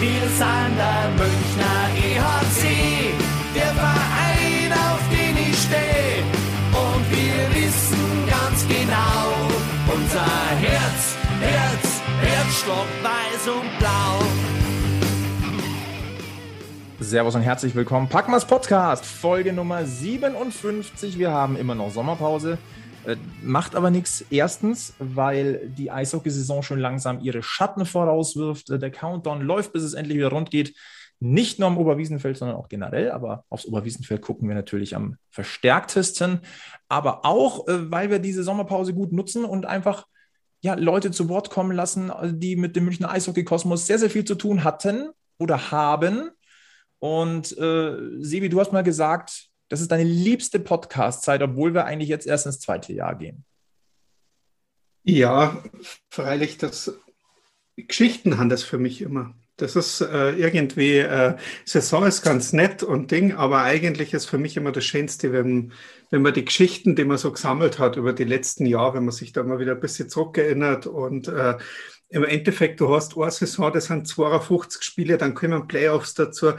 Wir sind der Münchner EHC, der Verein, auf den ich stehe. Und wir wissen ganz genau, unser Herz, Herz, Herzstock weiß und blau. Servus und herzlich willkommen. Packmas Podcast, Folge Nummer 57. Wir haben immer noch Sommerpause. Äh, macht aber nichts. Erstens, weil die Eishockeysaison schon langsam ihre Schatten vorauswirft. Äh, der Countdown läuft, bis es endlich wieder rund geht. Nicht nur am Oberwiesenfeld, sondern auch generell. Aber aufs Oberwiesenfeld gucken wir natürlich am verstärktesten. Aber auch, äh, weil wir diese Sommerpause gut nutzen und einfach ja, Leute zu Wort kommen lassen, die mit dem Münchner Eishockey-Kosmos sehr, sehr viel zu tun hatten oder haben. Und äh, Sebi, du hast mal gesagt, das ist deine liebste Podcast-Zeit, obwohl wir eigentlich jetzt erst ins zweite Jahr gehen. Ja, freilich, das Geschichten haben das für mich immer. Das ist äh, irgendwie, äh, Saison ist ganz nett und Ding, aber eigentlich ist für mich immer das Schönste, wenn, wenn man die Geschichten, die man so gesammelt hat über die letzten Jahre, wenn man sich da mal wieder ein bisschen zurückerinnert und äh, im Endeffekt, du hast eine Saison, das sind 52 Spiele, dann kommen Playoffs dazu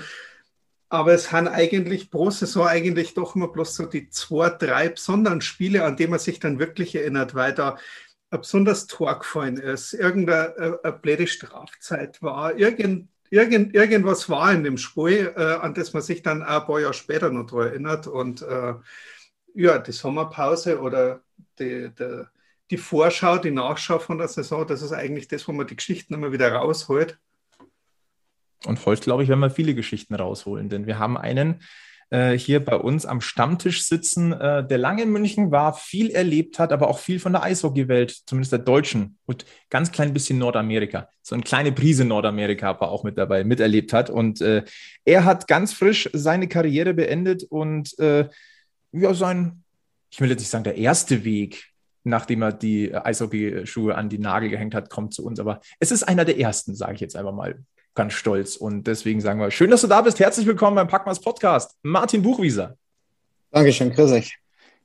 aber es haben eigentlich pro Saison eigentlich doch immer bloß so die zwei, drei besonderen Spiele, an die man sich dann wirklich erinnert, weil da ein besonders Tor gefallen ist, irgendeine eine, äh, eine blöde Strafzeit war, irgend, irgend, irgendwas war in dem Spiel, äh, an das man sich dann ein paar Jahre später noch daran erinnert. Und äh, ja, die Sommerpause oder die, die, die Vorschau, die Nachschau von der Saison, das ist eigentlich das, wo man die Geschichten immer wieder rausholt. Und heute, glaube ich, werden wir viele Geschichten rausholen, denn wir haben einen äh, hier bei uns am Stammtisch sitzen, äh, der lange in München war, viel erlebt hat, aber auch viel von der Eishockeywelt, zumindest der Deutschen und ganz klein bisschen Nordamerika. So eine kleine Prise Nordamerika aber auch mit dabei, miterlebt hat. Und äh, er hat ganz frisch seine Karriere beendet und äh, ja, sein, ich will jetzt nicht sagen, der erste Weg, nachdem er die Eishockeyschuhe an die Nagel gehängt hat, kommt zu uns. Aber es ist einer der ersten, sage ich jetzt einfach mal ganz stolz. Und deswegen sagen wir, schön, dass du da bist. Herzlich willkommen beim Packmas Podcast. Martin Buchwieser. Dankeschön, grüß euch.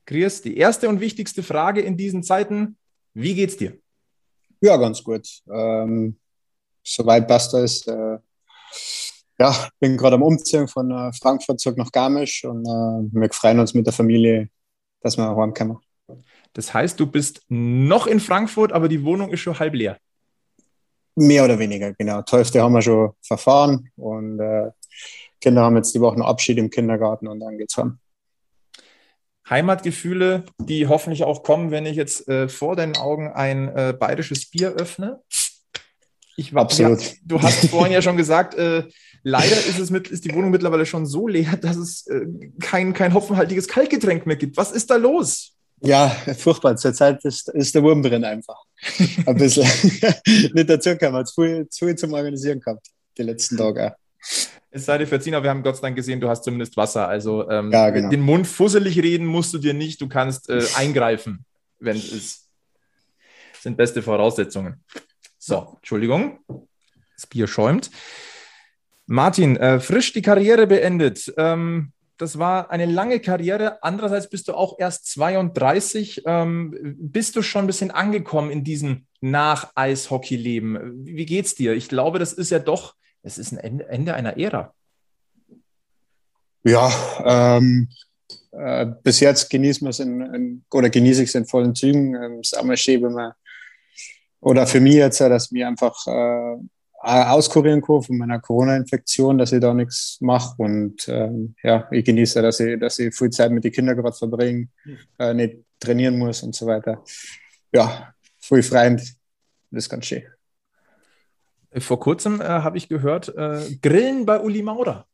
Chris, die erste und wichtigste Frage in diesen Zeiten. Wie geht's dir? Ja, ganz gut. Ähm, soweit passt alles. Äh, ja, bin gerade am Umziehen von äh, Frankfurt zurück nach Garmisch und äh, wir freuen uns mit der Familie, dass wir heimkommen. Das heißt, du bist noch in Frankfurt, aber die Wohnung ist schon halb leer. Mehr oder weniger, genau. Hälfte haben wir schon verfahren und äh, Kinder haben jetzt die Woche noch Abschied im Kindergarten und dann geht's heim. Heimatgefühle, die hoffentlich auch kommen, wenn ich jetzt äh, vor deinen Augen ein äh, bayerisches Bier öffne. Ich war, Absolut. Ja, du hast vorhin ja schon gesagt, äh, leider ist, es mit, ist die Wohnung mittlerweile schon so leer, dass es äh, kein, kein hopfenhaltiges Kaltgetränk mehr gibt. Was ist da los? Ja, furchtbar. Zurzeit ist, ist der Wurm drin einfach. Ein bisschen. Nicht dazu hat zu viel, zu viel zum Organisieren gehabt, die letzten Tage. Es sei dir verziehen, aber wir haben Gott sei Dank gesehen, du hast zumindest Wasser. Also ähm, ja, genau. den Mund fusselig reden musst du dir nicht. Du kannst äh, eingreifen, wenn es ist. Sind beste Voraussetzungen. So, Entschuldigung. Das Bier schäumt. Martin, äh, frisch die Karriere beendet. Ähm, das war eine lange Karriere. Andererseits bist du auch erst 32. Ähm, bist du schon ein bisschen angekommen in diesem Nach-Eishockey-Leben? Wie geht's dir? Ich glaube, das ist ja doch, es ist ein Ende, Ende einer Ära. Ja, ähm, äh, bis jetzt genießen wir es in, in, oder genieße ich es in vollen Zügen. Ähm, ist auch mal schön, wenn man, oder für mich jetzt, dass wir einfach äh, auskurieren kann von meiner Corona-Infektion, dass ich da nichts mache. Und ähm, ja, ich genieße, dass ich, dass ich viel Zeit mit den Kindern gerade verbringe, äh, nicht trainieren muss und so weiter. Ja, viel Freund, das ist ganz schön. Vor kurzem äh, habe ich gehört, äh, Grillen bei Uli Maurer.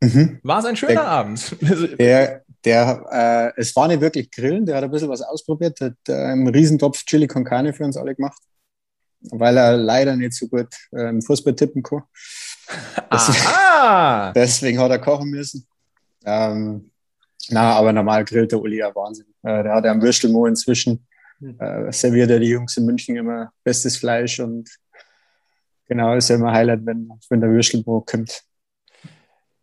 Mhm. War es ein schöner der, Abend? Der, der, äh, es war nicht wirklich Grillen, der hat ein bisschen was ausprobiert, hat äh, einen Riesentopf Chili con Carne für uns alle gemacht weil er leider nicht so gut äh, im Fußball tippen kann. Deswegen, deswegen hat er kochen müssen. Ähm, na, aber normal grillt der Uli ja Wahnsinn. Äh, der hat ja am Würstelmo inzwischen. Hm. Äh, serviert er die Jungs in München immer bestes Fleisch und genau, ist ja immer Highlight, wenn, wenn der Würstelmo kommt.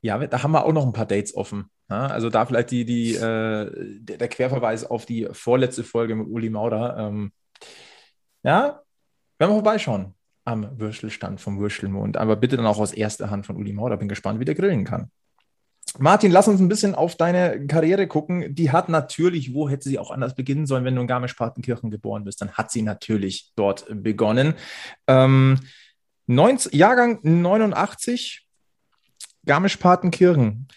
Ja, da haben wir auch noch ein paar Dates offen. Ja, also da vielleicht die, die, äh, der Querverweis auf die vorletzte Folge mit Uli Maurer. Ähm, ja, werden wir vorbeischauen. am Würstelstand vom Würstelmond. Aber bitte dann auch aus erster Hand von Uli Maurer. Bin gespannt, wie der grillen kann. Martin, lass uns ein bisschen auf deine Karriere gucken. Die hat natürlich, wo hätte sie auch anders beginnen sollen, wenn du in Garmisch-Partenkirchen geboren bist, dann hat sie natürlich dort begonnen. Ähm, 19, Jahrgang 89, Garmisch-Partenkirchen.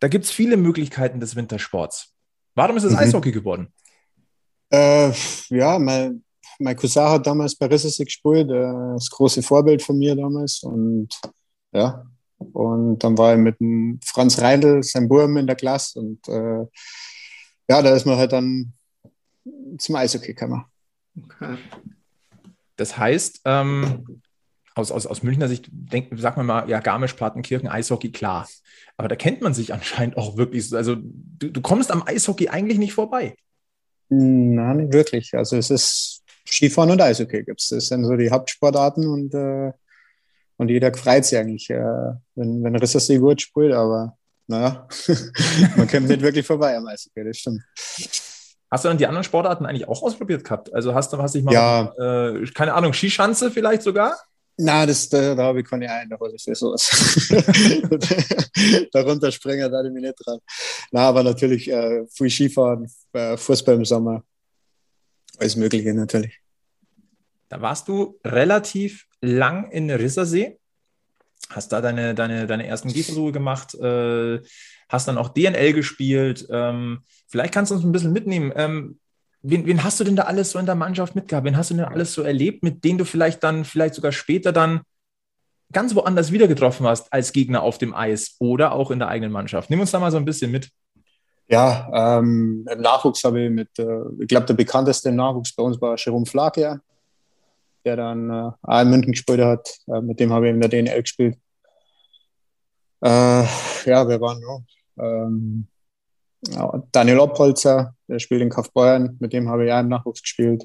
Da gibt es viele Möglichkeiten des Wintersports. Warum ist es mhm. Eishockey geworden? Äh, ja, mein, mein Cousin hat damals bei Rissesig gespielt, äh, das große Vorbild von mir damals. Und ja, und dann war ich mit dem Franz Reindl, sein Burm in der Klasse. Und äh, ja, da ist man halt dann zum Eishockey gekommen. Okay. Das heißt, ähm, aus, aus, aus Münchner Sicht, denk, sagen wir mal, ja, Garmisch-Partenkirchen, Eishockey, klar. Aber da kennt man sich anscheinend auch wirklich. Also du, du kommst am Eishockey eigentlich nicht vorbei. Nein, nicht wirklich. Also es ist Skifahren und Eishockey gibt es. Das sind so die Hauptsportarten und, äh, und jeder freut sich eigentlich, äh, wenn, wenn Rissersee gut spielt, aber naja, man kommt nicht wirklich vorbei am Eishockey, das stimmt. Hast du dann die anderen Sportarten eigentlich auch ausprobiert gehabt? Also hast du, hast dich mal, ja. äh, keine Ahnung, Skischanze vielleicht sogar? Nein, das, da, da habe ich keine Ahnung, was ich für sowas. Darunter springen, da ich mich nicht dran. Nein, aber natürlich äh, viel Skifahren, äh, Fußball im Sommer. Alles Mögliche natürlich. Da warst du relativ lang in Rissersee, hast da deine, deine, deine ersten Gehversuche gemacht, äh, hast dann auch DNL gespielt. Ähm, vielleicht kannst du uns ein bisschen mitnehmen. Ähm, wen, wen hast du denn da alles so in der Mannschaft mitgehabt? Wen hast du denn alles so erlebt, mit denen du vielleicht dann, vielleicht sogar später dann ganz woanders wieder getroffen hast als Gegner auf dem Eis oder auch in der eigenen Mannschaft? Nimm uns da mal so ein bisschen mit. Ja, ähm, im Nachwuchs habe ich mit, äh, ich glaube, der bekannteste im Nachwuchs bei uns war Jerome Flake, der dann äh, auch in München gespielt hat. Äh, mit dem habe ich in der DNL gespielt. Äh, ja, wir waren noch. Ähm, ja, Daniel Oppolzer, der spielt in Kaufbeuern, mit dem habe ich ja im Nachwuchs gespielt.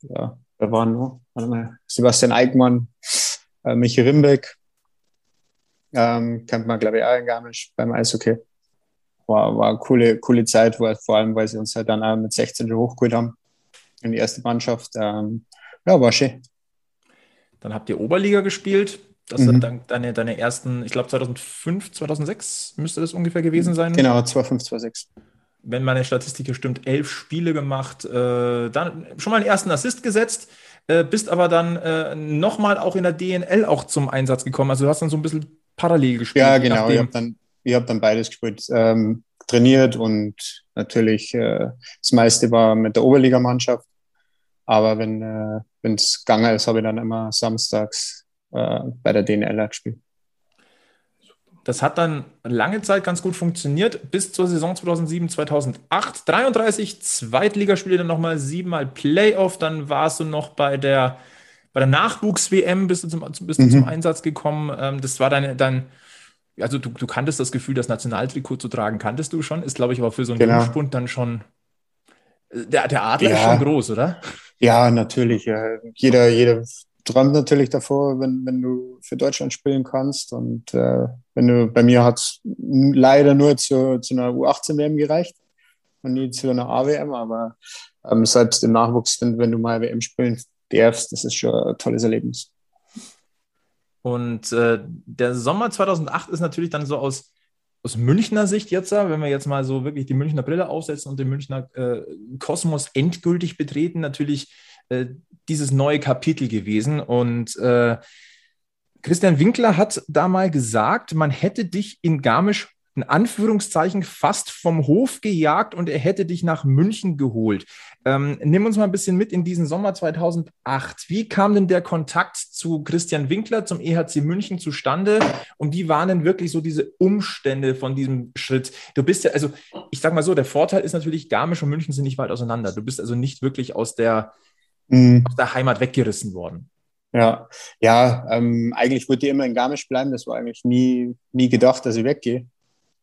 Ja, da waren noch Sebastian Eickmann, äh, Michi Rimbeck, ähm, kennt man, glaube ich, auch in Garmisch beim Eishockey. War, war eine coole, coole Zeit, vor allem, weil sie uns halt dann auch mit 16 schon hochgeholt haben in die erste Mannschaft. Ähm, ja, war schön. Dann habt ihr Oberliga gespielt. Das mhm. sind deine, deine ersten, ich glaube 2005, 2006 müsste das ungefähr gewesen sein. Genau, 2005, 2006. Wenn meine Statistik hier stimmt, elf Spiele gemacht, äh, dann schon mal einen ersten Assist gesetzt, äh, bist aber dann äh, nochmal auch in der DNL auch zum Einsatz gekommen. Also du hast dann so ein bisschen parallel gespielt. Ja, genau. Ich habe dann, hab dann beides gespielt. Ähm, trainiert und natürlich äh, das meiste war mit der Oberligamannschaft. Aber wenn äh, es gegangen ist, habe ich dann immer samstags äh, bei der DNL gespielt. Das hat dann lange Zeit ganz gut funktioniert, bis zur Saison 2007, 2008. 33 Zweitligaspiele, dann nochmal siebenmal Playoff. Dann warst du noch bei der, bei der Nachwuchs-WM, bist du, zum, bist du mhm. zum Einsatz gekommen. Ähm, das war deine, dein, also du, du kanntest das Gefühl, das Nationaltrikot zu tragen, kanntest du schon. Ist, glaube ich, aber für so einen genau. Jungspund dann schon. Äh, der, der Adler ja. ist schon groß, oder? Ja, natürlich. Jeder, jeder träumt natürlich davor, wenn, wenn du für Deutschland spielen kannst. Und äh, wenn du, bei mir hat es leider nur zu, zu einer U18-WM gereicht und nie zu einer AWM, aber ähm, selbst im Nachwuchs, wenn, wenn du mal WM spielen darfst, das ist schon ein tolles Erlebnis. Und äh, der Sommer 2008 ist natürlich dann so aus, aus Münchner Sicht jetzt, wenn wir jetzt mal so wirklich die Münchner Brille aufsetzen und den Münchner äh, Kosmos endgültig betreten, natürlich äh, dieses neue Kapitel gewesen. Und äh, Christian Winkler hat da mal gesagt, man hätte dich in Garmisch in Anführungszeichen fast vom Hof gejagt und er hätte dich nach München geholt. Ähm, nimm uns mal ein bisschen mit in diesen Sommer 2008. Wie kam denn der Kontakt zu Christian Winkler, zum EHC München zustande und wie waren denn wirklich so diese Umstände von diesem Schritt? Du bist ja, also ich sag mal so, der Vorteil ist natürlich, Garmisch und München sind nicht weit auseinander. Du bist also nicht wirklich aus der, mhm. aus der Heimat weggerissen worden. Ja, ja, ähm, eigentlich wollte ich immer in Garmisch bleiben. Das war eigentlich nie, nie gedacht, dass ich weggehe.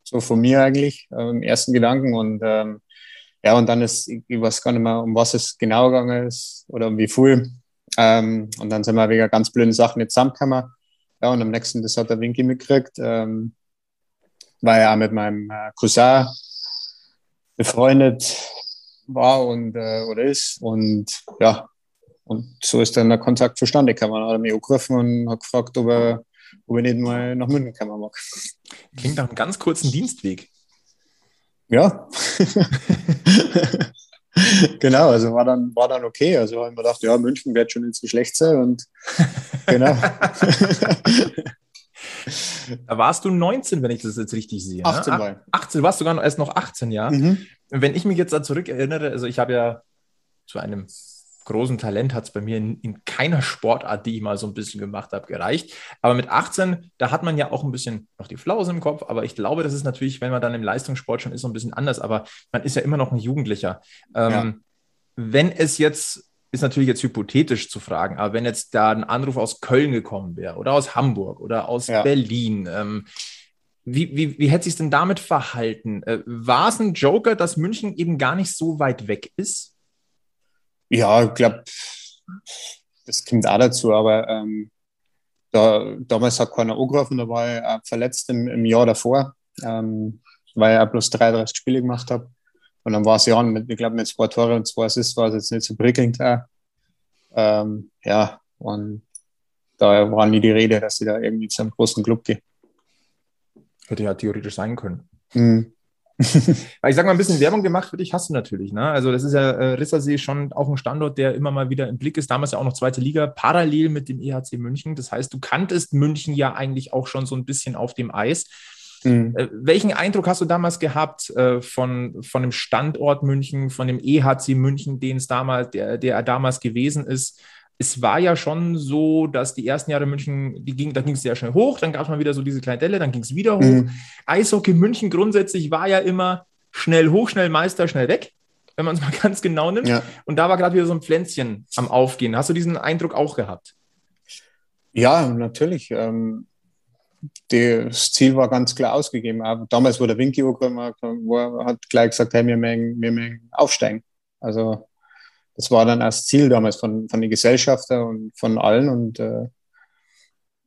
So von mir eigentlich, äh, im ersten Gedanken. Und ähm, ja, und dann ist, ich weiß gar nicht mehr, um was es genau gegangen ist oder um wie viel. Ähm, und dann sind wir wegen ganz blöden Sachen jetzt zusammengekommen. Ja, und am nächsten, das hat der Winky mitgekriegt, ähm, weil er auch mit meinem äh, Cousin befreundet war und äh, oder ist. Und ja, und so ist dann der Kontakt zustande gekommen. Er hat mich angerufen und hat gefragt, ob, er, ob ich nicht mal nach München kommen mag. Klingt nach einem ganz kurzen Dienstweg. Ja. genau, also war dann, war dann okay. Also habe ich mir gedacht, ja, München wird schon nicht so schlecht sein und genau. Da warst du 19, wenn ich das jetzt richtig sehe. 18 ne? war 18, du warst sogar erst noch 18, ja. Mhm. Wenn ich mich jetzt da zurück erinnere, also ich habe ja zu einem großen Talent hat es bei mir in, in, keiner Sportart, die ich mal so ein bisschen gemacht habe, gereicht. Aber mit 18, da hat man ja auch ein bisschen noch die Flause im Kopf. Aber ich glaube, das ist natürlich, wenn man dann im Leistungssport schon ist, so ein bisschen anders. Aber man ist ja immer noch ein Jugendlicher. Ähm, ja. Wenn es jetzt, ist natürlich jetzt hypothetisch zu fragen, aber wenn jetzt da ein Anruf aus Köln gekommen wäre oder aus Hamburg oder aus ja. Berlin, ähm, wie, wie, wie hätte sich denn damit verhalten? Äh, war es ein Joker, dass München eben gar nicht so weit weg ist? Ja, ich glaube, das kommt auch dazu, aber ähm, da, damals hat keiner angerufen, da war ich verletzt im, im Jahr davor, ähm, weil ich bloß 33 Spiele gemacht habe. Und dann war es ja, mit, ich glaube, mit zwei Tore und zwei Assists war es jetzt nicht so prickelnd. Ähm, ja, und da war nie die Rede, dass ich da irgendwie zu einem großen Club gehe. Hätte ja theoretisch sein können. Mhm. Ich sage mal, ein bisschen Werbung gemacht für dich hast du natürlich. Ne? Also, das ist ja äh, Rissersee schon auch ein Standort, der immer mal wieder im Blick ist. Damals ja auch noch zweite Liga, parallel mit dem EHC München. Das heißt, du kanntest München ja eigentlich auch schon so ein bisschen auf dem Eis. Mhm. Äh, welchen Eindruck hast du damals gehabt äh, von, von dem Standort München, von dem EHC München, den es damals, der, der damals gewesen ist? Es war ja schon so, dass die ersten Jahre München, die ging, da ging es sehr schnell hoch, dann gab es mal wieder so diese kleine Delle, dann ging es wieder hoch. Mhm. Eishockey München grundsätzlich war ja immer schnell hoch, schnell Meister, schnell weg, wenn man es mal ganz genau nimmt. Ja. Und da war gerade wieder so ein Pflänzchen am Aufgehen. Hast du diesen Eindruck auch gehabt? Ja, natürlich. Ähm, das Ziel war ganz klar ausgegeben. Aber damals, wo der Winky war, hat gleich gesagt, hey, wir mögen, wir mögen aufsteigen. Also das war dann das Ziel damals von, von den Gesellschafter und von allen. Und äh,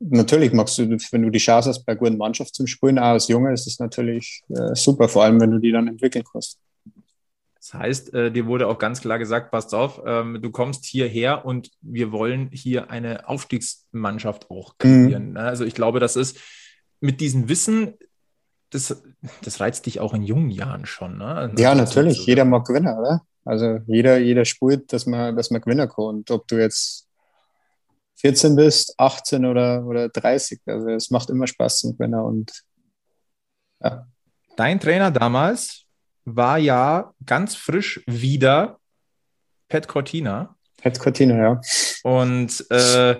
natürlich magst du, wenn du die Chance hast, bei guten Mannschaft zum Spielen, auch als Junge, ist das natürlich äh, super, vor allem wenn du die dann entwickeln kannst. Das heißt, äh, dir wurde auch ganz klar gesagt, passt auf, ähm, du kommst hierher und wir wollen hier eine Aufstiegsmannschaft auch kreieren. Mhm. Also ich glaube, das ist mit diesem Wissen, das, das reizt dich auch in jungen Jahren schon. Ne? Ja, natürlich. Jeder mag gewinnen, oder? Also jeder, jeder spielt, dass man, dass man gewinnen kann. Und ob du jetzt 14 bist, 18 oder, oder 30, also es macht immer Spaß zum Gewinnen. Und ja. Dein Trainer damals war ja ganz frisch wieder Pat Cortina. Pat Cortina, ja. Und äh,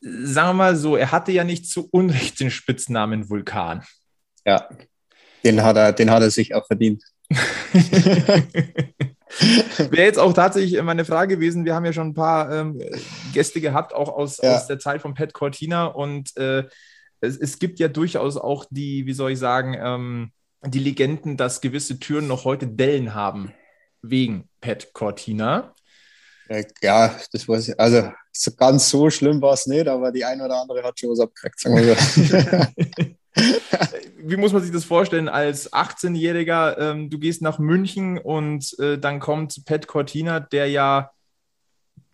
sagen wir mal so, er hatte ja nicht zu Unrecht den Spitznamen Vulkan. Ja, den hat er, den hat er sich auch verdient. Wäre jetzt auch tatsächlich meine Frage gewesen. Wir haben ja schon ein paar ähm, Gäste gehabt, auch aus, ja. aus der Zeit von Pat Cortina. Und äh, es, es, gibt ja durchaus auch die, wie soll ich sagen, ähm, die Legenden, dass gewisse Türen noch heute Dellen haben wegen Pat Cortina. Ja, das weiß ich. Also so ganz so schlimm war es nicht, aber die eine oder andere hat schon was abgekriegt, sagen wir so. Wie muss man sich das vorstellen als 18-Jähriger? Ähm, du gehst nach München und äh, dann kommt Pat Cortina, der ja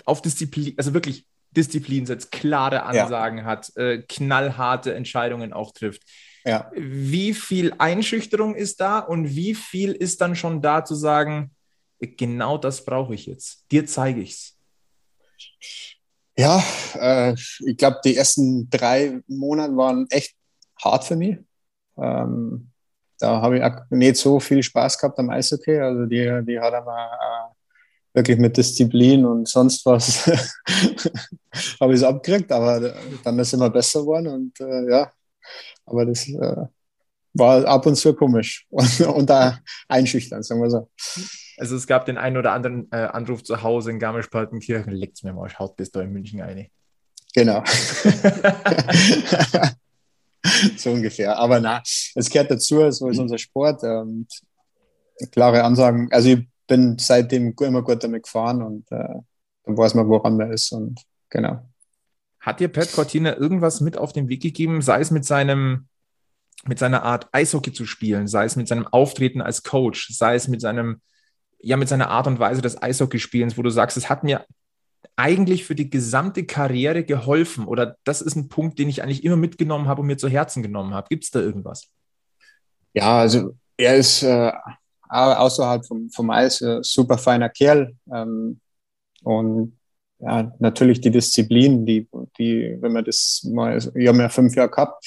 auf Disziplin, also wirklich Disziplin setzt, klare Ansagen ja. hat, äh, knallharte Entscheidungen auch trifft. Ja. Wie viel Einschüchterung ist da und wie viel ist dann schon da zu sagen, genau das brauche ich jetzt, dir zeige ich es? Ja, äh, ich glaube, die ersten drei Monate waren echt hart für mich. Ähm, da habe ich auch nicht so viel Spaß gehabt am Eishockey. Also die, die hat aber äh, wirklich mit Disziplin und sonst was habe ich es abgekriegt, aber dann ist es immer besser geworden und äh, ja, aber das äh, war ab und zu komisch und, und da einschüchtern, sagen wir so. Also es gab den einen oder anderen äh, Anruf zu Hause in Garmisch-Partenkirchen, leckt's mir mal, schaut das da in München eine. Genau. so ungefähr. Aber na, es gehört dazu, so ist unser Sport. Und klare Ansagen. Also ich bin seitdem immer gut damit gefahren und äh, dann weiß man, woran man ist. Und genau. Hat dir Pat Cortina irgendwas mit auf den Weg gegeben, sei es mit seinem mit seiner Art Eishockey zu spielen, sei es mit seinem Auftreten als Coach, sei es mit seinem ja mit seiner Art und Weise des Eishockeyspielens, wo du sagst, es hat mir eigentlich für die gesamte Karriere geholfen? Oder das ist ein Punkt, den ich eigentlich immer mitgenommen habe und mir zu Herzen genommen habe. Gibt es da irgendwas? Ja, also er ist äh, außerhalb vom, vom Eis ein super feiner Kerl. Ähm, und ja, natürlich die Disziplin, die, die, wenn man das mal, ich habe ja fünf Jahre gehabt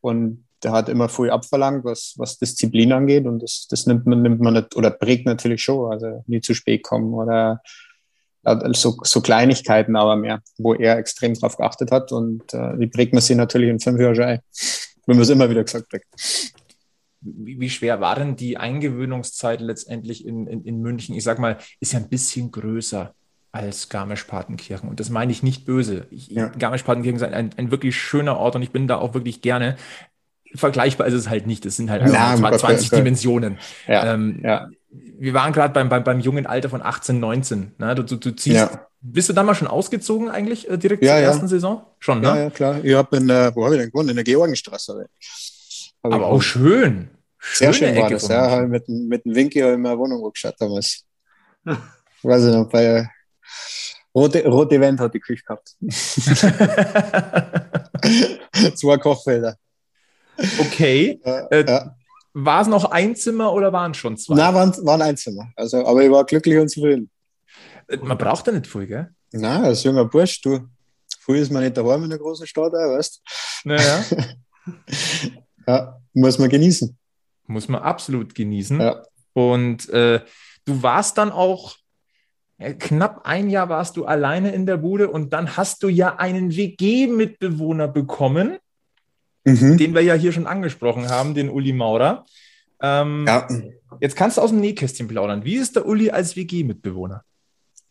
und der hat immer viel abverlangt, was, was Disziplin angeht und das, das nimmt man, nimmt man nicht, oder prägt natürlich schon, also nie zu spät kommen oder so, so Kleinigkeiten aber mehr, wo er extrem drauf geachtet hat und äh, die prägt man sich natürlich in fünf Jahren ein, wenn man es immer wieder gesagt kriegt. Wie, wie, schwer war denn die Eingewöhnungszeit letztendlich in, in, in München? Ich sag mal, ist ja ein bisschen größer als Garmisch-Partenkirchen. Und das meine ich nicht böse. Ja. Garmisch-Partenkirchen ist ein, ein, wirklich schöner Ort und ich bin da auch wirklich gerne. Vergleichbar ist es halt nicht. Das sind halt Na, 20 Gott, Dimensionen. Ja, ähm, ja. Wir waren gerade beim, beim, beim jungen Alter von 18, 19. Ne? Du, du, du ziehst. Ja. Bist du dann mal schon ausgezogen eigentlich äh, direkt ja, zur ersten Saison? Schon, ne? Ja, ja, klar. Ich habe in, äh, wo habe ich denn gewohnt? In der Georgenstraße. Aber auch schön. Sehr schön Ecke war das, ja. Mit, mit dem Winky habe ich mir eine Wohnung geschaut damals. Weiß ich noch, bei Rote, Rote Event hat die Küche gehabt. Zwei Kochfelder. Okay. Äh, ja. War es noch ein Zimmer oder waren es schon zwei? Nein, waren, waren ein Zimmer. Also, aber ich war glücklich und zufrieden. Man braucht ja nicht viel, gell? Nein, als junger Bursch, du, früh ist man nicht daheim in der großen Stadt, weißt du? Naja. ja, muss man genießen. Muss man absolut genießen. Ja. Und äh, du warst dann auch knapp ein Jahr warst du alleine in der Bude und dann hast du ja einen WG-Mitbewohner bekommen, mhm. den wir ja hier schon angesprochen haben, den Uli Maurer. Ähm, ja. Jetzt kannst du aus dem Nähkästchen plaudern. Wie ist der Uli als WG-Mitbewohner?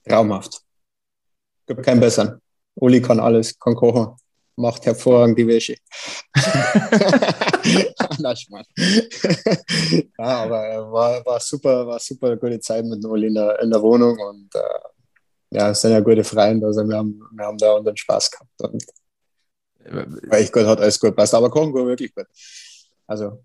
Traumhaft. Gibt keinen besseren. Uli kann alles, kann kochen, macht hervorragend die Wäsche. Na, ja, aber war, war super, war super gute Zeit mit Uli in der, in der Wohnung und äh, ja, es sind ja gute Freunde, also wir haben, wir haben da unseren Spaß gehabt und war echt gut, hat alles gut passt, aber Kongo wirklich gut. Also,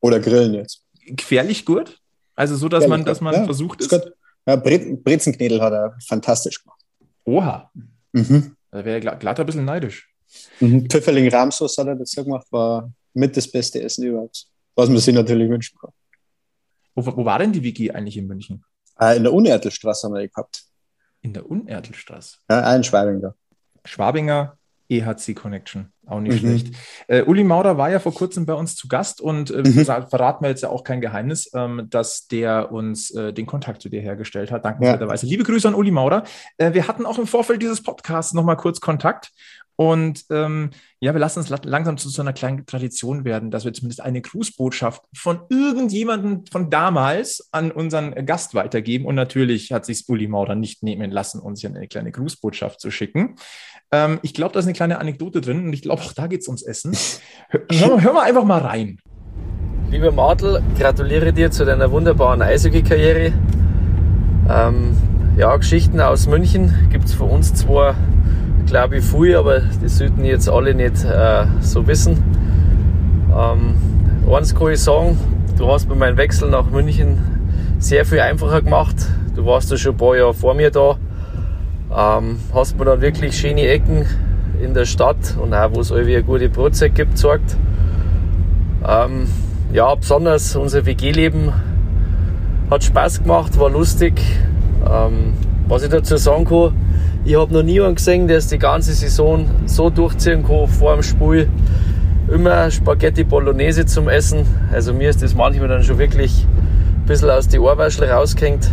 oder Grillen jetzt. Gefährlich gut? Also so, dass man, dass man ja, versucht ist. Gut. Ja, Brezenknädel hat er fantastisch gemacht. Oha. Mhm. Da wäre glatt ein bisschen neidisch. Mhm. Pfifferling Ramsos hat er dazu gemacht, war mit das beste Essen überhaupt. Was man sich natürlich wünschen kann. Wo, wo war denn die WG eigentlich in München? Äh, in der Unertelstraße haben wir die gehabt. In der Unertelstraße? Ja, ein Schwabinger. Schwabinger EHC Connection. Auch nicht mhm. schlecht. Äh, Uli Maurer war ja vor kurzem bei uns zu Gast und äh, mhm. verraten wir jetzt ja auch kein Geheimnis, ähm, dass der uns äh, den Kontakt zu dir hergestellt hat. Dankenswerterweise. Ja. Liebe Grüße an Uli Maurer. Äh, wir hatten auch im Vorfeld dieses Podcasts nochmal kurz Kontakt und ähm, ja, wir lassen uns langsam zu so einer kleinen Tradition werden, dass wir zumindest eine Grußbotschaft von irgendjemandem von damals an unseren Gast weitergeben. Und natürlich hat sich Uli Maurer nicht nehmen lassen, uns hier eine kleine Grußbotschaft zu schicken. Ähm, ich glaube, da ist eine kleine Anekdote drin und ich glaube, auch da geht es ums Essen. Hör, hör mal einfach mal rein. Lieber Martel, gratuliere dir zu deiner wunderbaren Eishockey-Karriere. Ähm, ja, Geschichten aus München gibt es für uns zwei glaube ich, viel, aber das sollten jetzt alle nicht äh, so wissen. Ähm, eins kann ich sagen, du hast mir meinen Wechsel nach München sehr viel einfacher gemacht. Du warst ja schon ein paar Jahre vor mir da. Ähm, hast mir dann wirklich schöne Ecken in der Stadt und auch, wo es irgendwie eine gute Brotzeit gibt, gezeigt. Ähm, ja, besonders unser WG-Leben hat Spaß gemacht, war lustig. Ähm, was ich dazu sagen kann, ich habe noch niemanden gesehen, der es die ganze Saison so durchziehen kann vor dem Spiel. Immer Spaghetti Bolognese zum Essen. Also mir ist das manchmal dann schon wirklich ein bisschen aus die Ohrwaschel rausgehängt.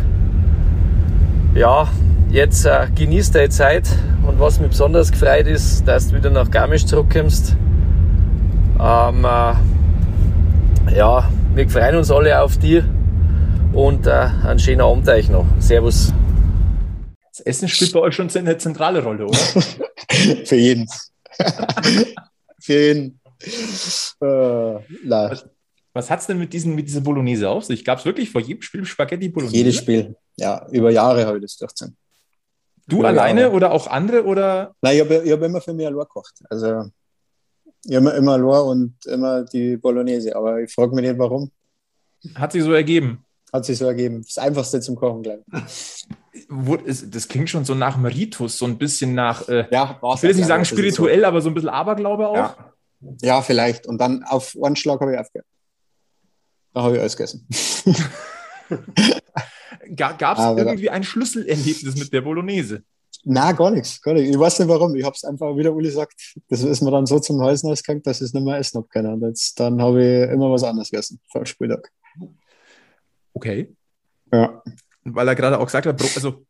Ja, jetzt äh, genießt deine Zeit und was mich besonders gefreut ist, dass du wieder nach Garmisch zurückkommst. Ähm, äh, ja, wir freuen uns alle auf dich und äh, einen schönen Abend euch noch. Servus. Essen spielt bei euch schon eine zentrale Rolle, oder? Für jeden. Für jeden. Äh, was was hat es denn mit, diesen, mit dieser Bolognese auf sich? Gab es wirklich vor jedem Spiel Spaghetti Bolognese? Jedes Spiel, ja. Über Jahre habe ich das durchgezogen. Du über alleine Jahre. oder auch andere? Oder? Nein, ich habe ich hab immer für mich allein gekocht. Also immer, immer allein und immer die Bolognese. Aber ich frage mich nicht, warum. Hat sich so ergeben? Hat sich so ergeben. Das Einfachste zum Kochen, glaube ich. Das klingt schon so nach dem Ritus, so ein bisschen nach, äh, ja, ich will jetzt nicht sagen spirituell, so. aber so ein bisschen Aberglaube auch. Ja, ja vielleicht. Und dann auf einen Schlag habe ich aufgehört. Da habe ich alles gegessen. Gab es irgendwie ein Schlüsselerlebnis mit der Bolognese? Na, gar nichts, gar nicht. Ich weiß nicht warum. Ich habe es einfach, wie der Uli sagt, das ist mir dann so zum Halsen ausgegangen, dass ich es nicht mehr essen habe können. Und jetzt, dann habe ich immer was anderes gegessen vor Spieltag. Okay. Ja. Weil er gerade auch gesagt hat, also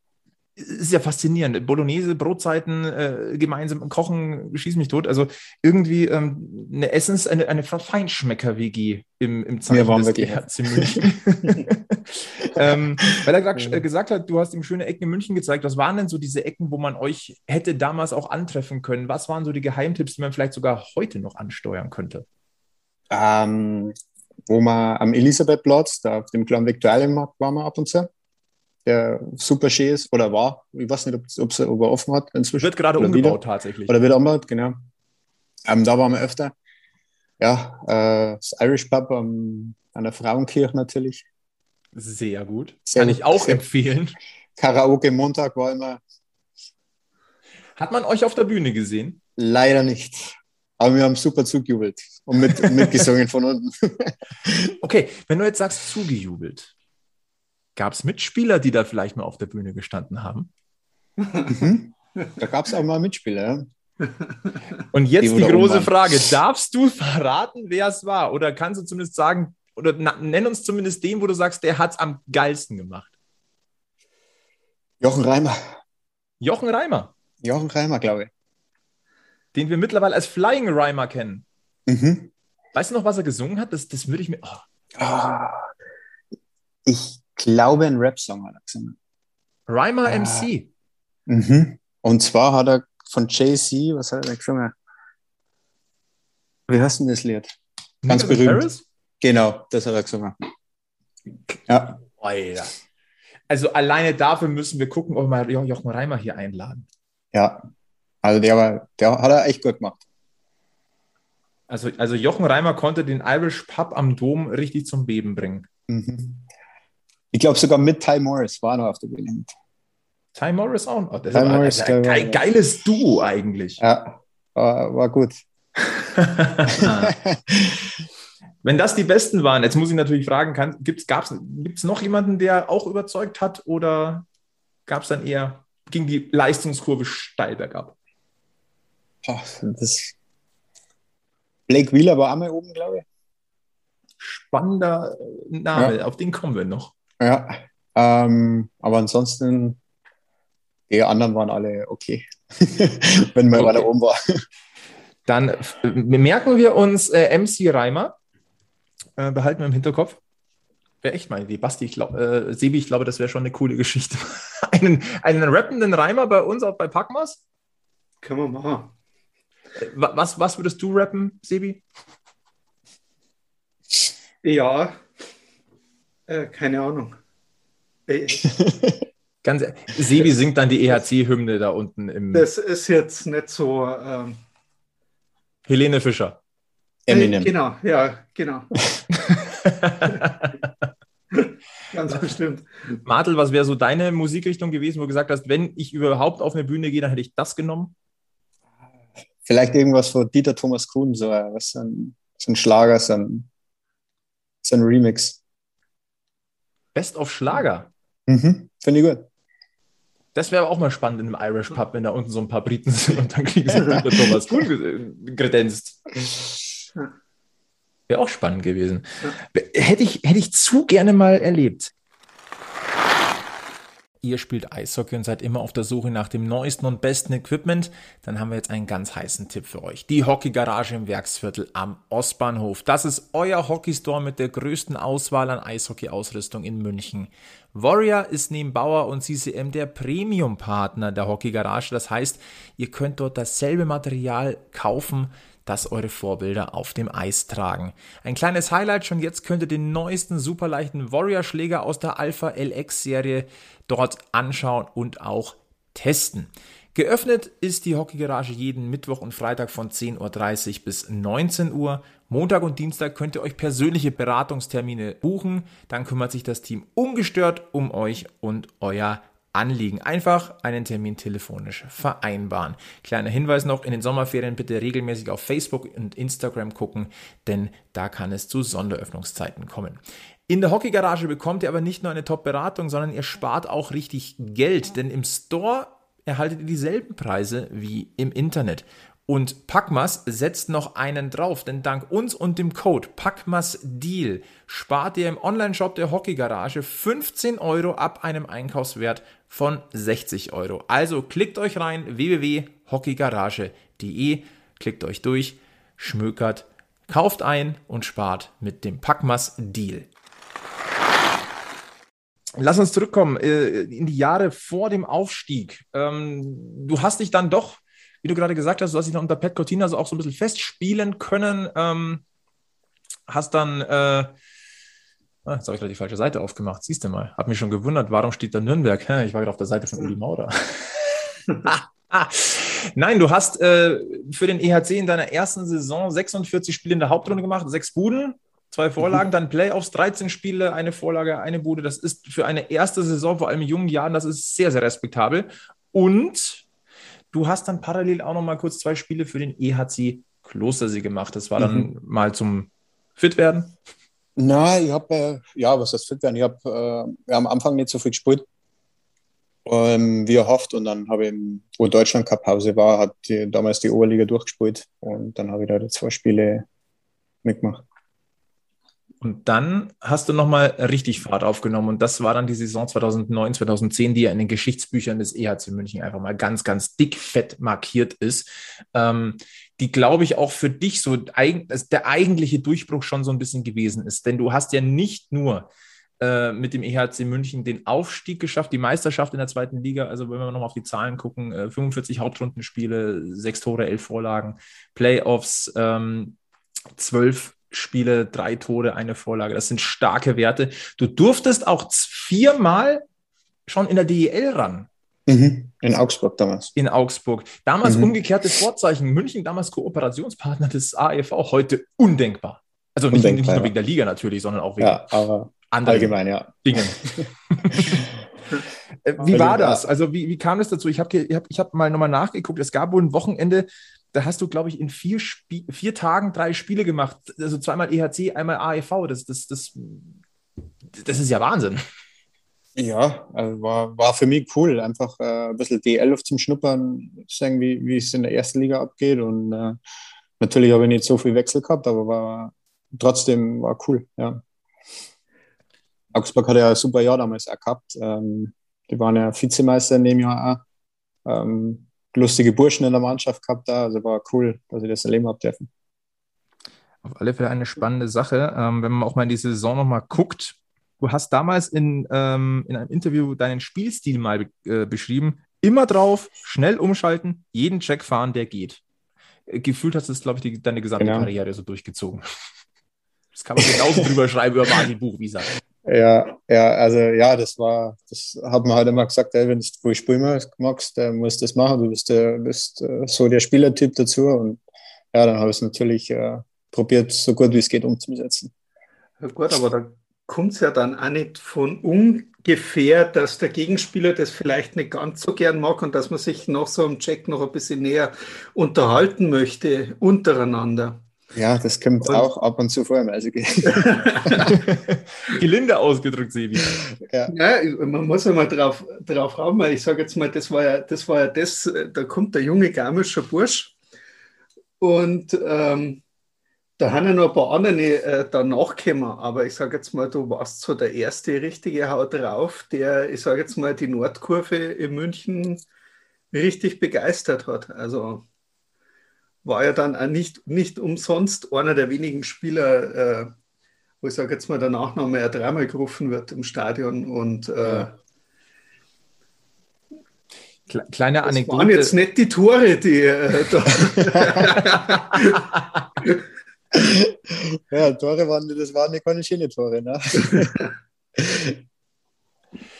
ist ja faszinierend. Bolognese, Brotzeiten, äh, gemeinsam kochen, schieß mich tot. Also irgendwie ähm, eine Essens-, eine, eine Feinschmecker-WG im, im Zeichen ja, des EHC München. ähm, weil er grad, äh, gesagt hat, du hast ihm schöne Ecken in München gezeigt. Was waren denn so diese Ecken, wo man euch hätte damals auch antreffen können? Was waren so die Geheimtipps, die man vielleicht sogar heute noch ansteuern könnte? Ähm, wo man am Elisabethplatz, da auf dem kleinen Viktualienmarkt waren wir ab und zu der super schön ist oder war. Ich weiß nicht, ob er offen hat inzwischen. Wird gerade umgebaut wieder. tatsächlich. Oder wird umgebaut, genau. Ähm, da waren wir öfter. Ja, äh, das Irish Pub ähm, an der Frauenkirche natürlich. Sehr gut. Sehr Kann ich auch sehr empfehlen. Karaoke Montag war immer. Hat man euch auf der Bühne gesehen? Leider nicht. Aber wir haben super zugejubelt und mit, mitgesungen von unten. okay, wenn du jetzt sagst zugejubelt, Gab es Mitspieler, die da vielleicht mal auf der Bühne gestanden haben? Mhm. Da gab es auch mal Mitspieler. Ja. Und jetzt die, die große Frage: Darfst du verraten, wer es war? Oder kannst du zumindest sagen, oder na, nenn uns zumindest den, wo du sagst, der hat es am geilsten gemacht? Jochen Reimer. Jochen Reimer. Jochen Reimer, glaube ich. Den wir mittlerweile als Flying Reimer kennen. Mhm. Weißt du noch, was er gesungen hat? Das, das würde ich mir. Oh. Oh. Ich glaube, ein Rap-Song hat er gesungen. Rhymer ah. MC. Mhm. Und zwar hat er von Jay-Z, was hat er gesungen? Wie heißt denn das Lied? Ganz Nigga berühmt. Genau, das hat er gesungen. Ja. Alter. Also alleine dafür müssen wir gucken, ob wir Jochen Reimer hier einladen. Ja, also der, war, der hat er echt gut gemacht. Also, also Jochen Reimer konnte den Irish Pub am Dom richtig zum Beben bringen. Mhm. Ich glaube sogar mit Ty Morris war noch auf der Bühne. Ty Morris auch noch. Das Ty war, Morris, ein ge geiles Duo eigentlich. Ja, war, war gut. Wenn das die Besten waren, jetzt muss ich natürlich fragen, gibt es noch jemanden, der auch überzeugt hat oder gab es dann eher, ging die Leistungskurve steil bergab? Das Blake Wheeler war einmal oben, glaube ich. Spannender Name, ja. auf den kommen wir noch. Ja, ähm, aber ansonsten, die anderen waren alle okay, wenn man okay. weiter oben war. Dann merken wir uns äh, MC Reimer, äh, behalten wir im Hinterkopf. Wäre echt meine Idee. Basti, ich glaube, äh, Sebi, ich glaube, das wäre schon eine coole Geschichte. einen, einen rappenden Reimer bei uns auch bei Packmas? Können wir machen. Äh, was, was würdest du rappen, Sebi? Ja, äh, keine Ahnung. Äh, Ganz, Sebi singt dann die EHC-Hymne da unten im. Das ist jetzt nicht so. Ähm, Helene Fischer. Eminem. Äh, genau, ja, genau. Ganz bestimmt. Martel, was wäre so deine Musikrichtung gewesen, wo du gesagt hast, wenn ich überhaupt auf eine Bühne gehe, dann hätte ich das genommen? Vielleicht irgendwas von Dieter Thomas Kuhn, so, was, so, ein, so ein Schlager, so ein, so ein Remix. Best of Schlager. Mhm, Finde ich gut. Das wäre auch mal spannend in einem Irish Pub, wenn da unten so ein paar Briten sind und dann kriegen sie mit Thomas Kuhn kredenzt. Wäre auch spannend gewesen. Hätte ich, hätte ich zu gerne mal erlebt. Ihr spielt Eishockey und seid immer auf der Suche nach dem neuesten und besten Equipment, dann haben wir jetzt einen ganz heißen Tipp für euch. Die Hockeygarage im Werksviertel am Ostbahnhof. Das ist euer Hockeystore mit der größten Auswahl an Eishockey-Ausrüstung in München. Warrior ist neben Bauer und CCM der Premium-Partner der Hockeygarage. Das heißt, ihr könnt dort dasselbe Material kaufen, das eure Vorbilder auf dem Eis tragen. Ein kleines Highlight schon jetzt könnt ihr den neuesten superleichten Warrior-Schläger aus der Alpha LX-Serie dort anschauen und auch testen. Geöffnet ist die Hockeygarage jeden Mittwoch und Freitag von 10.30 Uhr bis 19 Uhr. Montag und Dienstag könnt ihr euch persönliche Beratungstermine buchen. Dann kümmert sich das Team ungestört um euch und euer Anliegen. Einfach einen Termin telefonisch vereinbaren. Kleiner Hinweis noch, in den Sommerferien bitte regelmäßig auf Facebook und Instagram gucken, denn da kann es zu Sonderöffnungszeiten kommen. In der Hockeygarage bekommt ihr aber nicht nur eine Top-Beratung, sondern ihr spart auch richtig Geld, denn im Store erhaltet ihr dieselben Preise wie im Internet. Und Packmas setzt noch einen drauf, denn dank uns und dem Code PackmasDeal spart ihr im Onlineshop der Hockeygarage 15 Euro ab einem Einkaufswert von 60 Euro. Also klickt euch rein www.hockeygarage.de, klickt euch durch, schmökert, kauft ein und spart mit dem Packmas Deal. Lass uns zurückkommen äh, in die Jahre vor dem Aufstieg. Ähm, du hast dich dann doch, wie du gerade gesagt hast, du hast dich dann unter Pat Cortina so auch so ein bisschen festspielen können. Ähm, hast dann, äh, ah, jetzt habe ich gerade die falsche Seite aufgemacht, siehst du mal. Hab mich schon gewundert, warum steht da Nürnberg? Ich war gerade auf der Seite von Uli Maurer. Nein, du hast äh, für den EHC in deiner ersten Saison 46 Spiele in der Hauptrunde gemacht, sechs Buden, Zwei Vorlagen, dann Playoffs, 13 Spiele, eine Vorlage, eine Bude. Das ist für eine erste Saison, vor allem in jungen Jahren, das ist sehr, sehr respektabel. Und du hast dann parallel auch noch mal kurz zwei Spiele für den EHC Klostersee gemacht. Das war dann mhm. mal zum Fitwerden. Nein, ich habe, äh, ja, was heißt Fitwerden? Ich habe äh, am Anfang nicht so viel gespielt, ähm, wie erhofft. Und dann habe ich, wo Deutschland Cup Pause war, hat die, damals die Oberliga durchgespielt. Und dann habe ich da die zwei Spiele mitgemacht. Und dann hast du nochmal richtig Fahrt aufgenommen. Und das war dann die Saison 2009, 2010, die ja in den Geschichtsbüchern des EHC München einfach mal ganz, ganz dick fett markiert ist. Ähm, die, glaube ich, auch für dich so der eigentliche Durchbruch schon so ein bisschen gewesen ist. Denn du hast ja nicht nur äh, mit dem EHC München den Aufstieg geschafft, die Meisterschaft in der zweiten Liga. Also wenn wir nochmal auf die Zahlen gucken, äh, 45 Hauptrundenspiele, sechs Tore, elf Vorlagen, Playoffs, ähm, zwölf Spiele, drei Tore, eine Vorlage. Das sind starke Werte. Du durftest auch viermal schon in der DEL ran. Mhm. In Augsburg damals. In Augsburg. Damals mhm. umgekehrte Vorzeichen. München damals Kooperationspartner des AEV. Heute undenkbar. Also nicht, undenkbar, nicht nur wegen der Liga natürlich, sondern auch wegen ja, aber allgemein, ja. Dingen. Äh, wie war das? Also wie, wie kam es dazu? Ich habe ich hab, ich hab mal nochmal nachgeguckt. Es gab wohl ein Wochenende, da hast du, glaube ich, in vier, vier Tagen drei Spiele gemacht. Also zweimal EHC, einmal AEV. Das, das, das, das ist ja Wahnsinn. Ja, also war, war für mich cool, einfach äh, ein bisschen D11 zum Schnuppern, sagen, wie, wie es in der ersten Liga abgeht. Und äh, natürlich habe ich nicht so viel Wechsel gehabt, aber war trotzdem war cool, ja. Augsburg hat ja ein super Jahr damals auch gehabt. Ähm, die waren ja Vizemeister in dem Jahr auch. Ähm, lustige Burschen in der Mannschaft gehabt da. Also war cool, dass ich das erleben habe dürfen. Auf alle Fälle eine spannende Sache. Ähm, wenn man auch mal in die Saison nochmal guckt, du hast damals in, ähm, in einem Interview deinen Spielstil mal äh, beschrieben. Immer drauf, schnell umschalten, jeden Check fahren, der geht. Äh, gefühlt hast du es, glaube ich, die, deine gesamte genau. Karriere so durchgezogen. Das kann man genauso drüber schreiben über Martin Buchwieser. Ja, ja, also ja, das war, das hat man halt immer gesagt, ey, wenn du spielen magst, dann musst du das machen. Du bist, äh, bist äh, so der Spielertyp dazu. Und ja, dann habe ich es natürlich äh, probiert, so gut wie es geht umzusetzen. Ja, gut, aber da kommt es ja dann auch nicht von ungefähr, dass der Gegenspieler das vielleicht nicht ganz so gern mag und dass man sich nach so einem Check noch ein bisschen näher unterhalten möchte untereinander. Ja, das kommt und, auch ab und zu vor im Eishockey. Gelinde ausgedrückt, Sebi. Ja. ja, man muss ja mal drauf, drauf raum, weil ich sage jetzt mal, das war ja das, war ja das da kommt der junge Garmischer Bursch und ähm, da haben ja noch ein paar andere äh, danach gekommen, aber ich sage jetzt mal, du warst so der erste richtige Haut drauf, der, ich sage jetzt mal, die Nordkurve in München richtig begeistert hat. Also war ja dann auch nicht, nicht umsonst einer der wenigen Spieler, äh, wo ich sage jetzt mal der Nachname ja dreimal gerufen wird im Stadion und äh, Kleine Anekdote. Das waren jetzt nicht die Tore, die äh, da. ja, Tore waren, das waren nicht keine schönen Tore. Ne?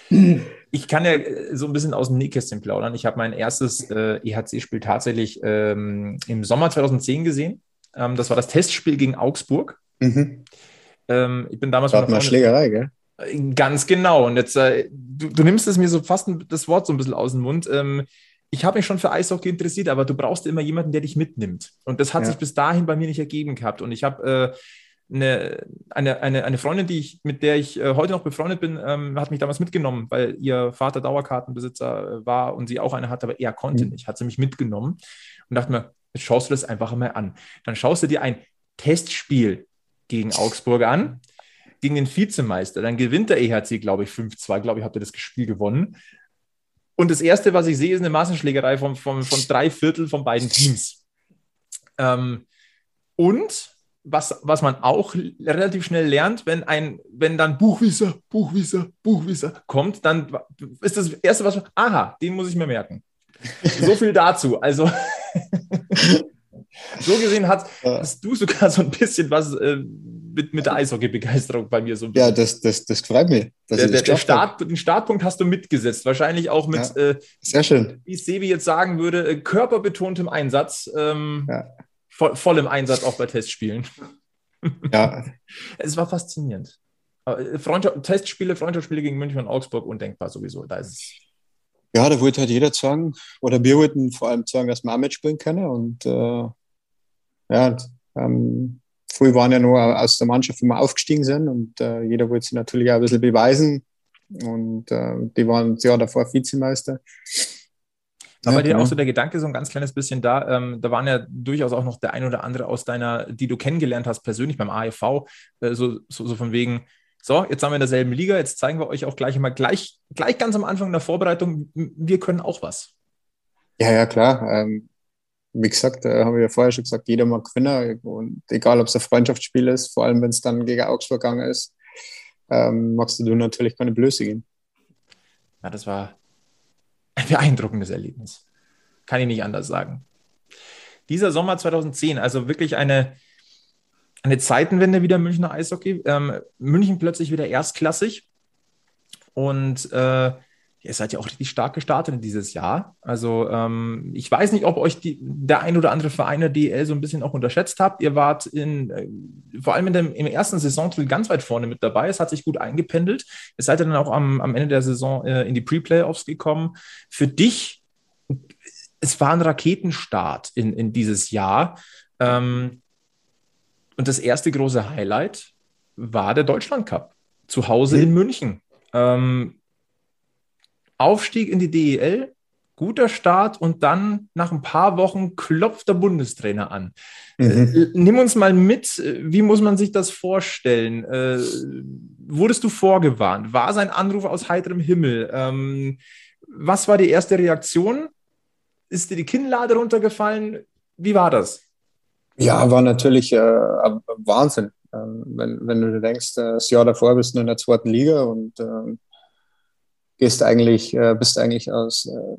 Ich kann ja äh, so ein bisschen aus dem Nähkästchen plaudern. Ich habe mein erstes äh, EHC-Spiel tatsächlich ähm, im Sommer 2010 gesehen. Ähm, das war das Testspiel gegen Augsburg. Mhm. Ähm, ich bin damals. War mal Schlägerei, gell? Ganz genau. Und jetzt, äh, du, du, nimmst es mir so fast das Wort so ein bisschen aus dem Mund. Ähm, ich habe mich schon für Eishockey interessiert, aber du brauchst immer jemanden, der dich mitnimmt. Und das hat ja. sich bis dahin bei mir nicht ergeben gehabt. Und ich habe äh, eine, eine, eine, eine Freundin, die ich, mit der ich äh, heute noch befreundet bin, ähm, hat mich damals mitgenommen, weil ihr Vater Dauerkartenbesitzer äh, war und sie auch eine hatte, aber er konnte mhm. nicht. Hat sie mich mitgenommen und dachte mir, jetzt schaust du das einfach mal an. Dann schaust du dir ein Testspiel gegen Augsburg an, gegen den Vizemeister. Dann gewinnt der EHC, glaube ich, 5-2. Glaube ich, habt ihr das Spiel gewonnen. Und das Erste, was ich sehe, ist eine Massenschlägerei von, von, von drei Viertel von beiden Teams. Ähm, und was, was man auch relativ schnell lernt, wenn ein, wenn dann Buchwisser, Buchwisser, Buchwisser kommt, dann ist das Erste, was man, aha, den muss ich mir merken. so viel dazu. Also so gesehen hast, hast, du sogar so ein bisschen was äh, mit, mit der Eishockey-Begeisterung bei mir so ein bisschen. Ja, das, das, das freut mich. Der, der, der Start, den Startpunkt hast du mitgesetzt. Wahrscheinlich auch mit, ja, äh, sehr schön. wie Sebi jetzt sagen würde, äh, körperbetontem Einsatz. Ähm, ja. voll, voll im Einsatz auch bei Testspielen. Ja. es war faszinierend. Äh, Freundschaft, Testspiele, Freundschaftsspiele gegen München und Augsburg undenkbar sowieso. Da ist es. Ja, da wollte halt jeder sagen, oder wir wollten vor allem sagen, dass wir auch mitspielen können. Und äh, ja, ähm, früh waren ja nur aus der Mannschaft, wo wir aufgestiegen sind und äh, jeder wollte sich natürlich auch ein bisschen beweisen und äh, die waren das Jahr davor Vizemeister. Aber ja, dir genau. auch so der Gedanke so ein ganz kleines bisschen da, ähm, da waren ja durchaus auch noch der ein oder andere aus deiner, die du kennengelernt hast, persönlich beim AEV, äh, so, so, so von wegen, so, jetzt sind wir in derselben Liga, jetzt zeigen wir euch auch gleich mal gleich, gleich ganz am Anfang der Vorbereitung, wir können auch was. Ja, ja, klar. Ähm, wie gesagt, äh, habe ich ja vorher schon gesagt, jeder mag gewinnen. Und egal, ob es ein Freundschaftsspiel ist, vor allem wenn es dann gegen Augsburg gegangen ist, ähm, magst du natürlich keine Blöße gehen. Ja, das war ein beeindruckendes Erlebnis. Kann ich nicht anders sagen. Dieser Sommer 2010, also wirklich eine, eine Zeitenwende wieder Münchner Eishockey. Ähm, München plötzlich wieder erstklassig. Und äh, ihr seid ja auch richtig stark gestartet in dieses Jahr. Also ähm, ich weiß nicht, ob euch die, der ein oder andere Verein der DL so ein bisschen auch unterschätzt habt. Ihr wart in, äh, vor allem in dem, im ersten Saisonteil ganz weit vorne mit dabei. Es hat sich gut eingependelt. Ihr seid dann auch am, am Ende der Saison äh, in die Pre-Playoffs gekommen. Für dich, es war ein Raketenstart in, in dieses Jahr. Ähm, und das erste große Highlight war der Deutschland Cup zu Hause in München. Ähm, Aufstieg in die DEL, guter Start und dann nach ein paar Wochen klopft der Bundestrainer an. Mhm. Äh, nimm uns mal mit, wie muss man sich das vorstellen? Äh, wurdest du vorgewarnt? War sein Anruf aus heiterem Himmel? Ähm, was war die erste Reaktion? Ist dir die Kinnlade runtergefallen? Wie war das? Ja, war natürlich äh, Wahnsinn. Ähm, wenn, wenn du denkst, äh, das Jahr davor bist du in der zweiten Liga und äh, gehst eigentlich, äh, bist eigentlich aus äh,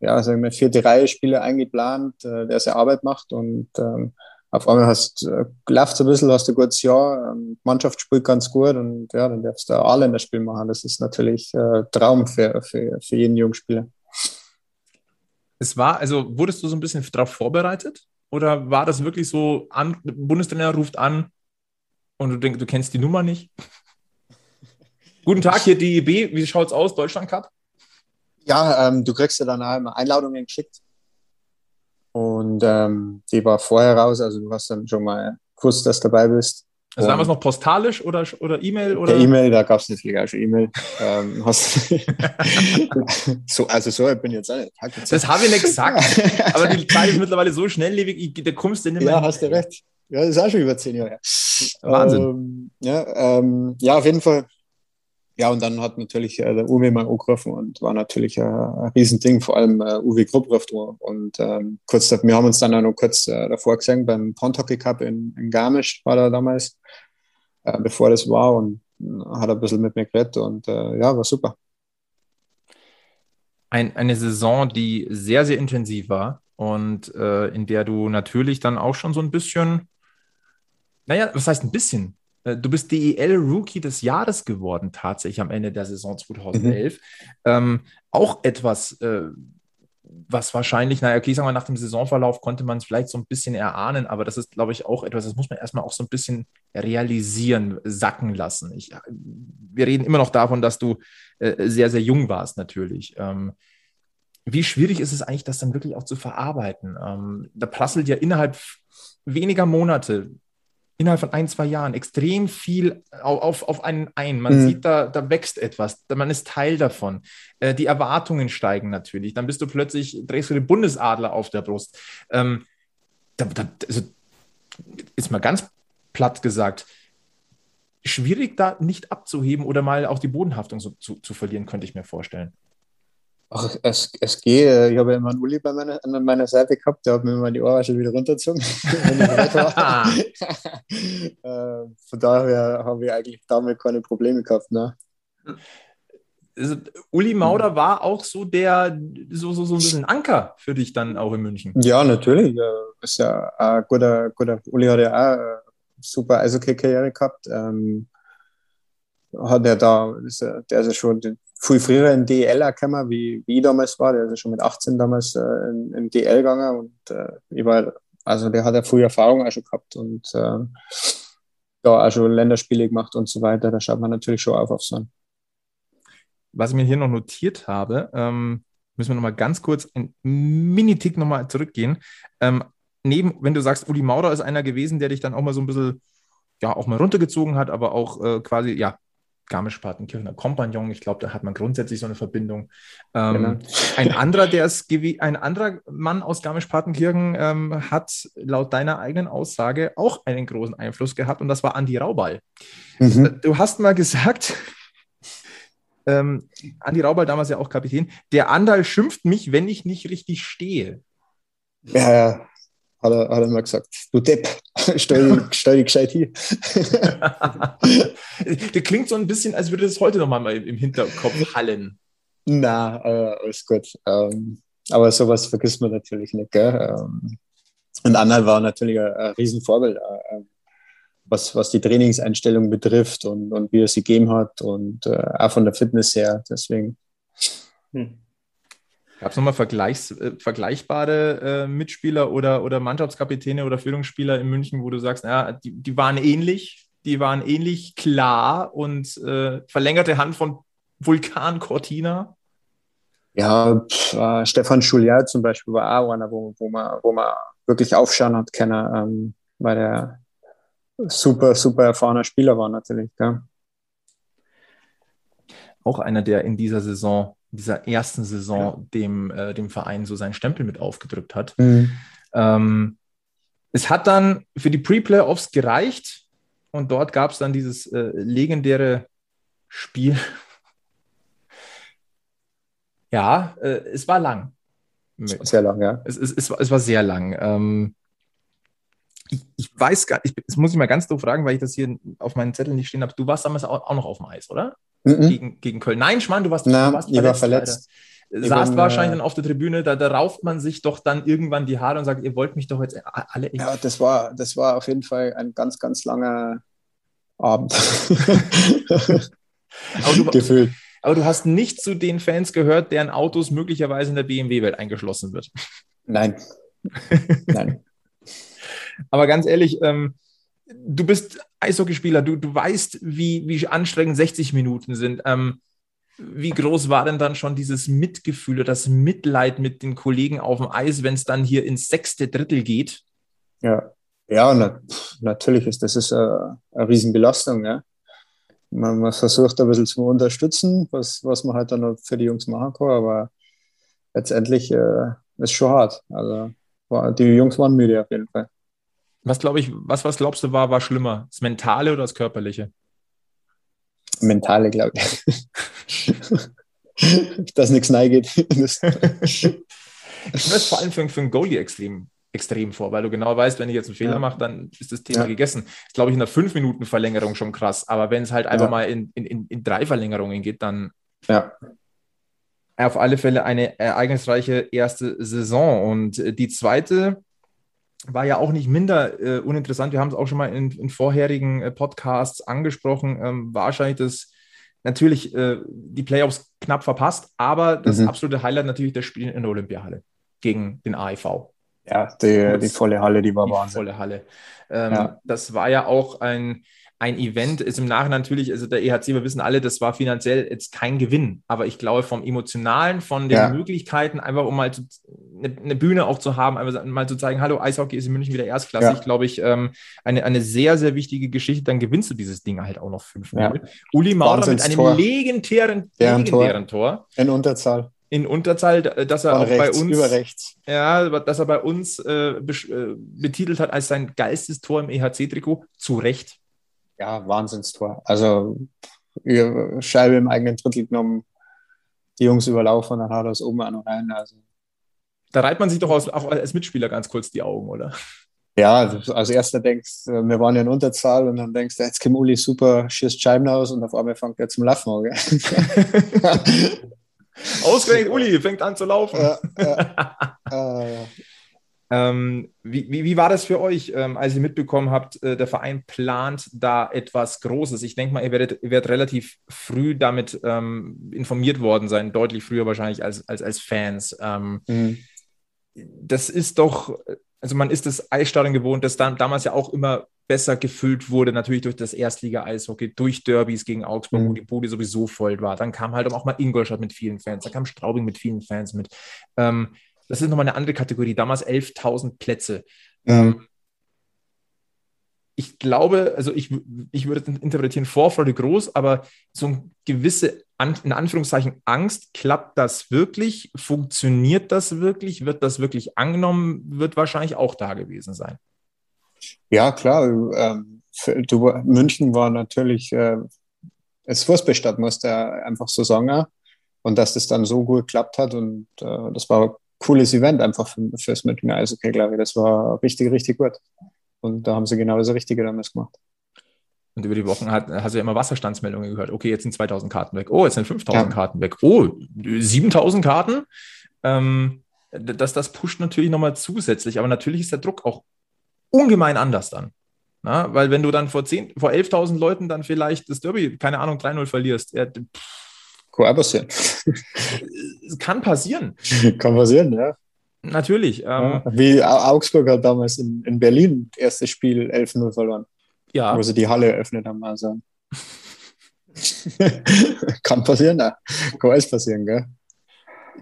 ja, sagen wir, vierte Reihe Spieler eingeplant, äh, der seine Arbeit macht und ähm, auf einmal hast äh, läuft ein bisschen, hast du ein gutes Jahr, ähm, Mannschaft spielt ganz gut und ja, dann darfst du alle in das Spiel machen. Das ist natürlich äh, Traum für, für, für jeden Jungspieler. Es war, also wurdest du so ein bisschen darauf vorbereitet? Oder war das wirklich so, an, Bundestrainer ruft an und du denkst, du kennst die Nummer nicht? Guten Tag, hier DEB. Wie schaut es aus, Deutschland Cup? Ja, ähm, du kriegst ja dann auch immer Einladungen geschickt. Und ähm, die war vorher raus, also du hast dann schon mal gewusst, dass du dabei bist. Also damals noch postalisch oder, oder E-Mail? Oder? E-Mail, da gab es natürlich auch schon E-Mail. ähm, so, also so ich bin jetzt auch nicht. Das habe ich nicht gesagt. aber die Zeit ist mittlerweile so schnelllebig, da kommst du nicht mehr. Ja, hast du recht. Ja, das ist auch schon über zehn Jahre. Wahnsinn. Ähm, ja, ähm, ja, auf jeden Fall ja, und dann hat natürlich äh, der Uwe mal angerufen und war natürlich äh, ein Riesending, vor allem äh, Uwe Grupp Und ähm, kurz, wir haben uns dann auch noch kurz äh, davor gesehen beim Pondhockey Cup in, in Garmisch, war da damals, äh, bevor das war und äh, hat ein bisschen mit mir geredet und äh, ja, war super. Ein, eine Saison, die sehr, sehr intensiv war und äh, in der du natürlich dann auch schon so ein bisschen, naja, was heißt ein bisschen? Äh, du bist DEL Rookie des Jahres geworden, tatsächlich am Ende der Saison 2011. Mhm. Ähm, auch etwas, äh, was wahrscheinlich, naja, okay, sagen wir, nach dem Saisonverlauf konnte man es vielleicht so ein bisschen erahnen, aber das ist, glaube ich, auch etwas, das muss man erstmal auch so ein bisschen realisieren, sacken lassen. Ich, wir reden immer noch davon, dass du äh, sehr, sehr jung warst, natürlich. Ähm, wie schwierig ist es eigentlich, das dann wirklich auch zu verarbeiten? Ähm, da prasselt ja innerhalb weniger Monate, innerhalb von ein, zwei Jahren extrem viel auf, auf, auf einen ein. Man mhm. sieht, da, da wächst etwas, man ist Teil davon. Äh, die Erwartungen steigen natürlich. Dann bist du plötzlich, drehst du den Bundesadler auf der Brust. Ähm, da, da, also, ist mal ganz platt gesagt, schwierig da nicht abzuheben oder mal auch die Bodenhaftung so, zu, zu verlieren, könnte ich mir vorstellen. Ach, es, es geht. Ich habe ja immer einen Uli bei meiner, an meiner Seite gehabt, der hat mir immer die Ohrwasche wieder runtergezogen, äh, von daher habe ich eigentlich damit keine Probleme gehabt. Ne? Also, Uli Mauder war auch so der, so, so, so ein bisschen Anker für dich dann auch in München. Ja, natürlich. Ist ja ein guter, guter, Uli hat ja auch eine super Eishockey-Karriere gehabt. Ähm, hat er da, ist er, der ist ja schon viel früher in DL gekommen, wie, wie ich damals war. Der ist ja schon mit 18 damals äh, in, in DL gegangen und äh, ich war, also der hat ja früh Erfahrung auch schon gehabt und äh, da auch schon Länderspiele gemacht und so weiter. Da schaut man natürlich schon auf auf so einen. Was ich mir hier noch notiert habe, ähm, müssen wir nochmal ganz kurz einen Mini-Tick nochmal zurückgehen. Ähm, neben, wenn du sagst, Uli Maurer ist einer gewesen, der dich dann auch mal so ein bisschen, ja, auch mal runtergezogen hat, aber auch äh, quasi, ja, Garmisch-Partenkirchener Kompagnon. Ich glaube, da hat man grundsätzlich so eine Verbindung. Ähm, genau. Ein anderer, der ist, ein anderer Mann aus Garmisch-Partenkirchen ähm, hat laut deiner eigenen Aussage auch einen großen Einfluss gehabt und das war Andi Raubal. Mhm. Du hast mal gesagt, ähm, Andi Raubal damals ja auch Kapitän, der Andal schimpft mich, wenn ich nicht richtig stehe. Ja, ja hat er, hat er mal gesagt, du Depp, stell, stell dich gescheit hier. der klingt so ein bisschen, als würde das heute nochmal im Hinterkopf hallen. Na, äh, alles gut. Ähm, aber sowas vergisst man natürlich nicht. Gell? Ähm, und Anhalt war natürlich ein, ein Riesenvorbild, äh, äh, was, was die Trainingseinstellung betrifft und, und wie er sie gegeben hat und äh, auch von der Fitness her. Deswegen. Hm. Gab es nochmal Vergleichs, äh, vergleichbare äh, Mitspieler oder, oder Mannschaftskapitäne oder Führungsspieler in München, wo du sagst, ja, die, die waren ähnlich, die waren ähnlich klar und äh, verlängerte Hand von Vulkan Cortina? Ja, äh, Stefan Schullier zum Beispiel war auch einer, wo, wo, man, wo man wirklich aufschauen hat können, ähm, weil der super, super erfahrener Spieler war natürlich. Ja. Auch einer, der in dieser Saison dieser ersten Saison ja. dem, äh, dem Verein so seinen Stempel mit aufgedrückt hat. Mhm. Ähm, es hat dann für die Pre-Playoffs gereicht und dort gab es dann dieses äh, legendäre Spiel. ja, äh, es war lang. Sehr lang, ja. Es, es, es, war, es war sehr lang. Ähm, ich, ich, weiß gar nicht, das muss ich mal ganz doof fragen, weil ich das hier auf meinen Zettel nicht stehen habe. Du warst damals auch, auch noch auf dem Eis, oder? Mhm. Gegen, gegen Köln. Nein, Schmarrn, du warst, Na, du warst verletzt. War verletzt. Saßt wahrscheinlich äh, dann auf der Tribüne, da, da rauft man sich doch dann irgendwann die Haare und sagt, ihr wollt mich doch jetzt alle. Ja, das war, das war auf jeden Fall ein ganz, ganz langer Abend. aber du, Gefühlt. Aber du hast nicht zu den Fans gehört, deren Autos möglicherweise in der BMW-Welt eingeschlossen wird. Nein. Nein. aber ganz ehrlich, ähm, du bist Eishockeyspieler, du, du weißt, wie, wie anstrengend 60 Minuten sind. Ähm, wie groß war denn dann schon dieses Mitgefühl oder das Mitleid mit den Kollegen auf dem Eis, wenn es dann hier ins sechste Drittel geht? Ja, ja na, natürlich ist das ist eine, eine Riesenbelastung. Ja. Man, man, versucht ein bisschen zu unterstützen, was, was man halt dann noch für die Jungs machen kann, aber letztendlich äh, ist schon hart. Also die Jungs waren müde auf jeden Fall. Was glaube ich, was, was glaubst du war, war schlimmer? Das Mentale oder das Körperliche? Mentale, glaube ich. Dass nichts geht. ich stelle es vor allem für, für einen Goalie extrem, extrem vor, weil du genau weißt, wenn ich jetzt einen Fehler ja. mache, dann ist das Thema ja. gegessen. ist, glaube ich, in einer 5-Minuten-Verlängerung schon krass. Aber wenn es halt einfach ja. mal in, in, in drei Verlängerungen geht, dann. Ja. Auf alle Fälle eine ereignisreiche erste Saison. Und die zweite war ja auch nicht minder äh, uninteressant. Wir haben es auch schon mal in, in vorherigen äh, Podcasts angesprochen. Ähm, wahrscheinlich das natürlich äh, die Playoffs knapp verpasst, aber das mhm. absolute Highlight natürlich das Spiel in der Olympiahalle gegen den AIV. Ja, die, die volle Halle, die war die Wahnsinn. Volle Halle. Ähm, ja. Das war ja auch ein, ein Event ist im Nachhinein natürlich, also der EHC, wir wissen alle, das war finanziell jetzt kein Gewinn, aber ich glaube vom Emotionalen, von den ja. Möglichkeiten, einfach um mal zu, eine, Bühne auch zu haben, einfach mal zu zeigen, hallo, Eishockey ist in München wieder erstklassig, ja. glaube ich, ähm, eine, eine sehr, sehr wichtige Geschichte, dann gewinnst du dieses Ding halt auch noch 5-0. Ja. Uli Maurer mit einem Tor. legendären, legendären Tor. Tor. In Unterzahl in Unterzahl, dass er Von auch rechts, bei uns über rechts. Ja, dass er bei uns äh, äh betitelt hat als sein geilstes Tor im EHC-Trikot, zu Recht ja, Wahnsinnstor. Also Scheibe im eigenen Drittel genommen, die Jungs überlaufen und dann hat er es oben an und rein. Also. Da reibt man sich doch aus, auch als Mitspieler ganz kurz die Augen, oder? Ja, als erster denkst du, wir waren ja in Unterzahl und dann denkst du, jetzt kommt Uli super, schießt Scheiben aus und auf einmal fängt er zum Lachen an. Ausgerechnet Uli fängt an zu laufen. Ja, ja. äh, ähm, wie, wie, wie, war das für euch, ähm, als ihr mitbekommen habt, äh, der Verein plant da etwas Großes? Ich denke mal, ihr werdet, ihr werdet relativ früh damit ähm, informiert worden sein, deutlich früher wahrscheinlich als, als, als Fans. Ähm, mhm. Das ist doch, also man ist das Eisstadion gewohnt, das dann damals ja auch immer besser gefüllt wurde, natürlich durch das Erstliga-Eishockey, durch Derbys gegen Augsburg, mhm. wo die Bude sowieso voll war. Dann kam halt auch mal Ingolstadt mit vielen Fans, dann kam Straubing mit vielen Fans mit. Ähm, das ist nochmal eine andere Kategorie. Damals 11.000 Plätze. Mhm. Ich glaube, also ich, ich würde interpretieren, Vorfreude groß, aber so eine gewisse, in Anführungszeichen, Angst, klappt das wirklich? Funktioniert das wirklich? Wird das wirklich angenommen? Wird wahrscheinlich auch da gewesen sein. Ja, klar. Ähm, du, München war natürlich äh, das Fußballstadt, muss der einfach so sagen. Und dass das dann so gut geklappt hat und äh, das war cooles Event einfach für, fürs Münchner Eishockey, glaube ich. Das war richtig, richtig gut. Und da haben sie genau das Richtige damals gemacht. Und über die Wochen hat, hast du ja immer Wasserstandsmeldungen gehört. Okay, jetzt sind 2000 Karten weg. Oh, jetzt sind 5000 ja. Karten weg. Oh, 7000 Karten. Ähm, das, das pusht natürlich nochmal zusätzlich. Aber natürlich ist der Druck auch ungemein anders dann. Na, weil wenn du dann vor, vor 11.000 Leuten dann vielleicht das Derby, keine Ahnung, 3-0 verlierst, ja, pff, kann passieren. Es kann passieren. Kann passieren, ja. Natürlich. Ähm, Wie Augsburg hat damals in, in Berlin erstes Spiel 11-0 verloren. Ja. Wo sie die Halle eröffnet haben. Also. kann passieren, ja. Kann alles passieren, gell?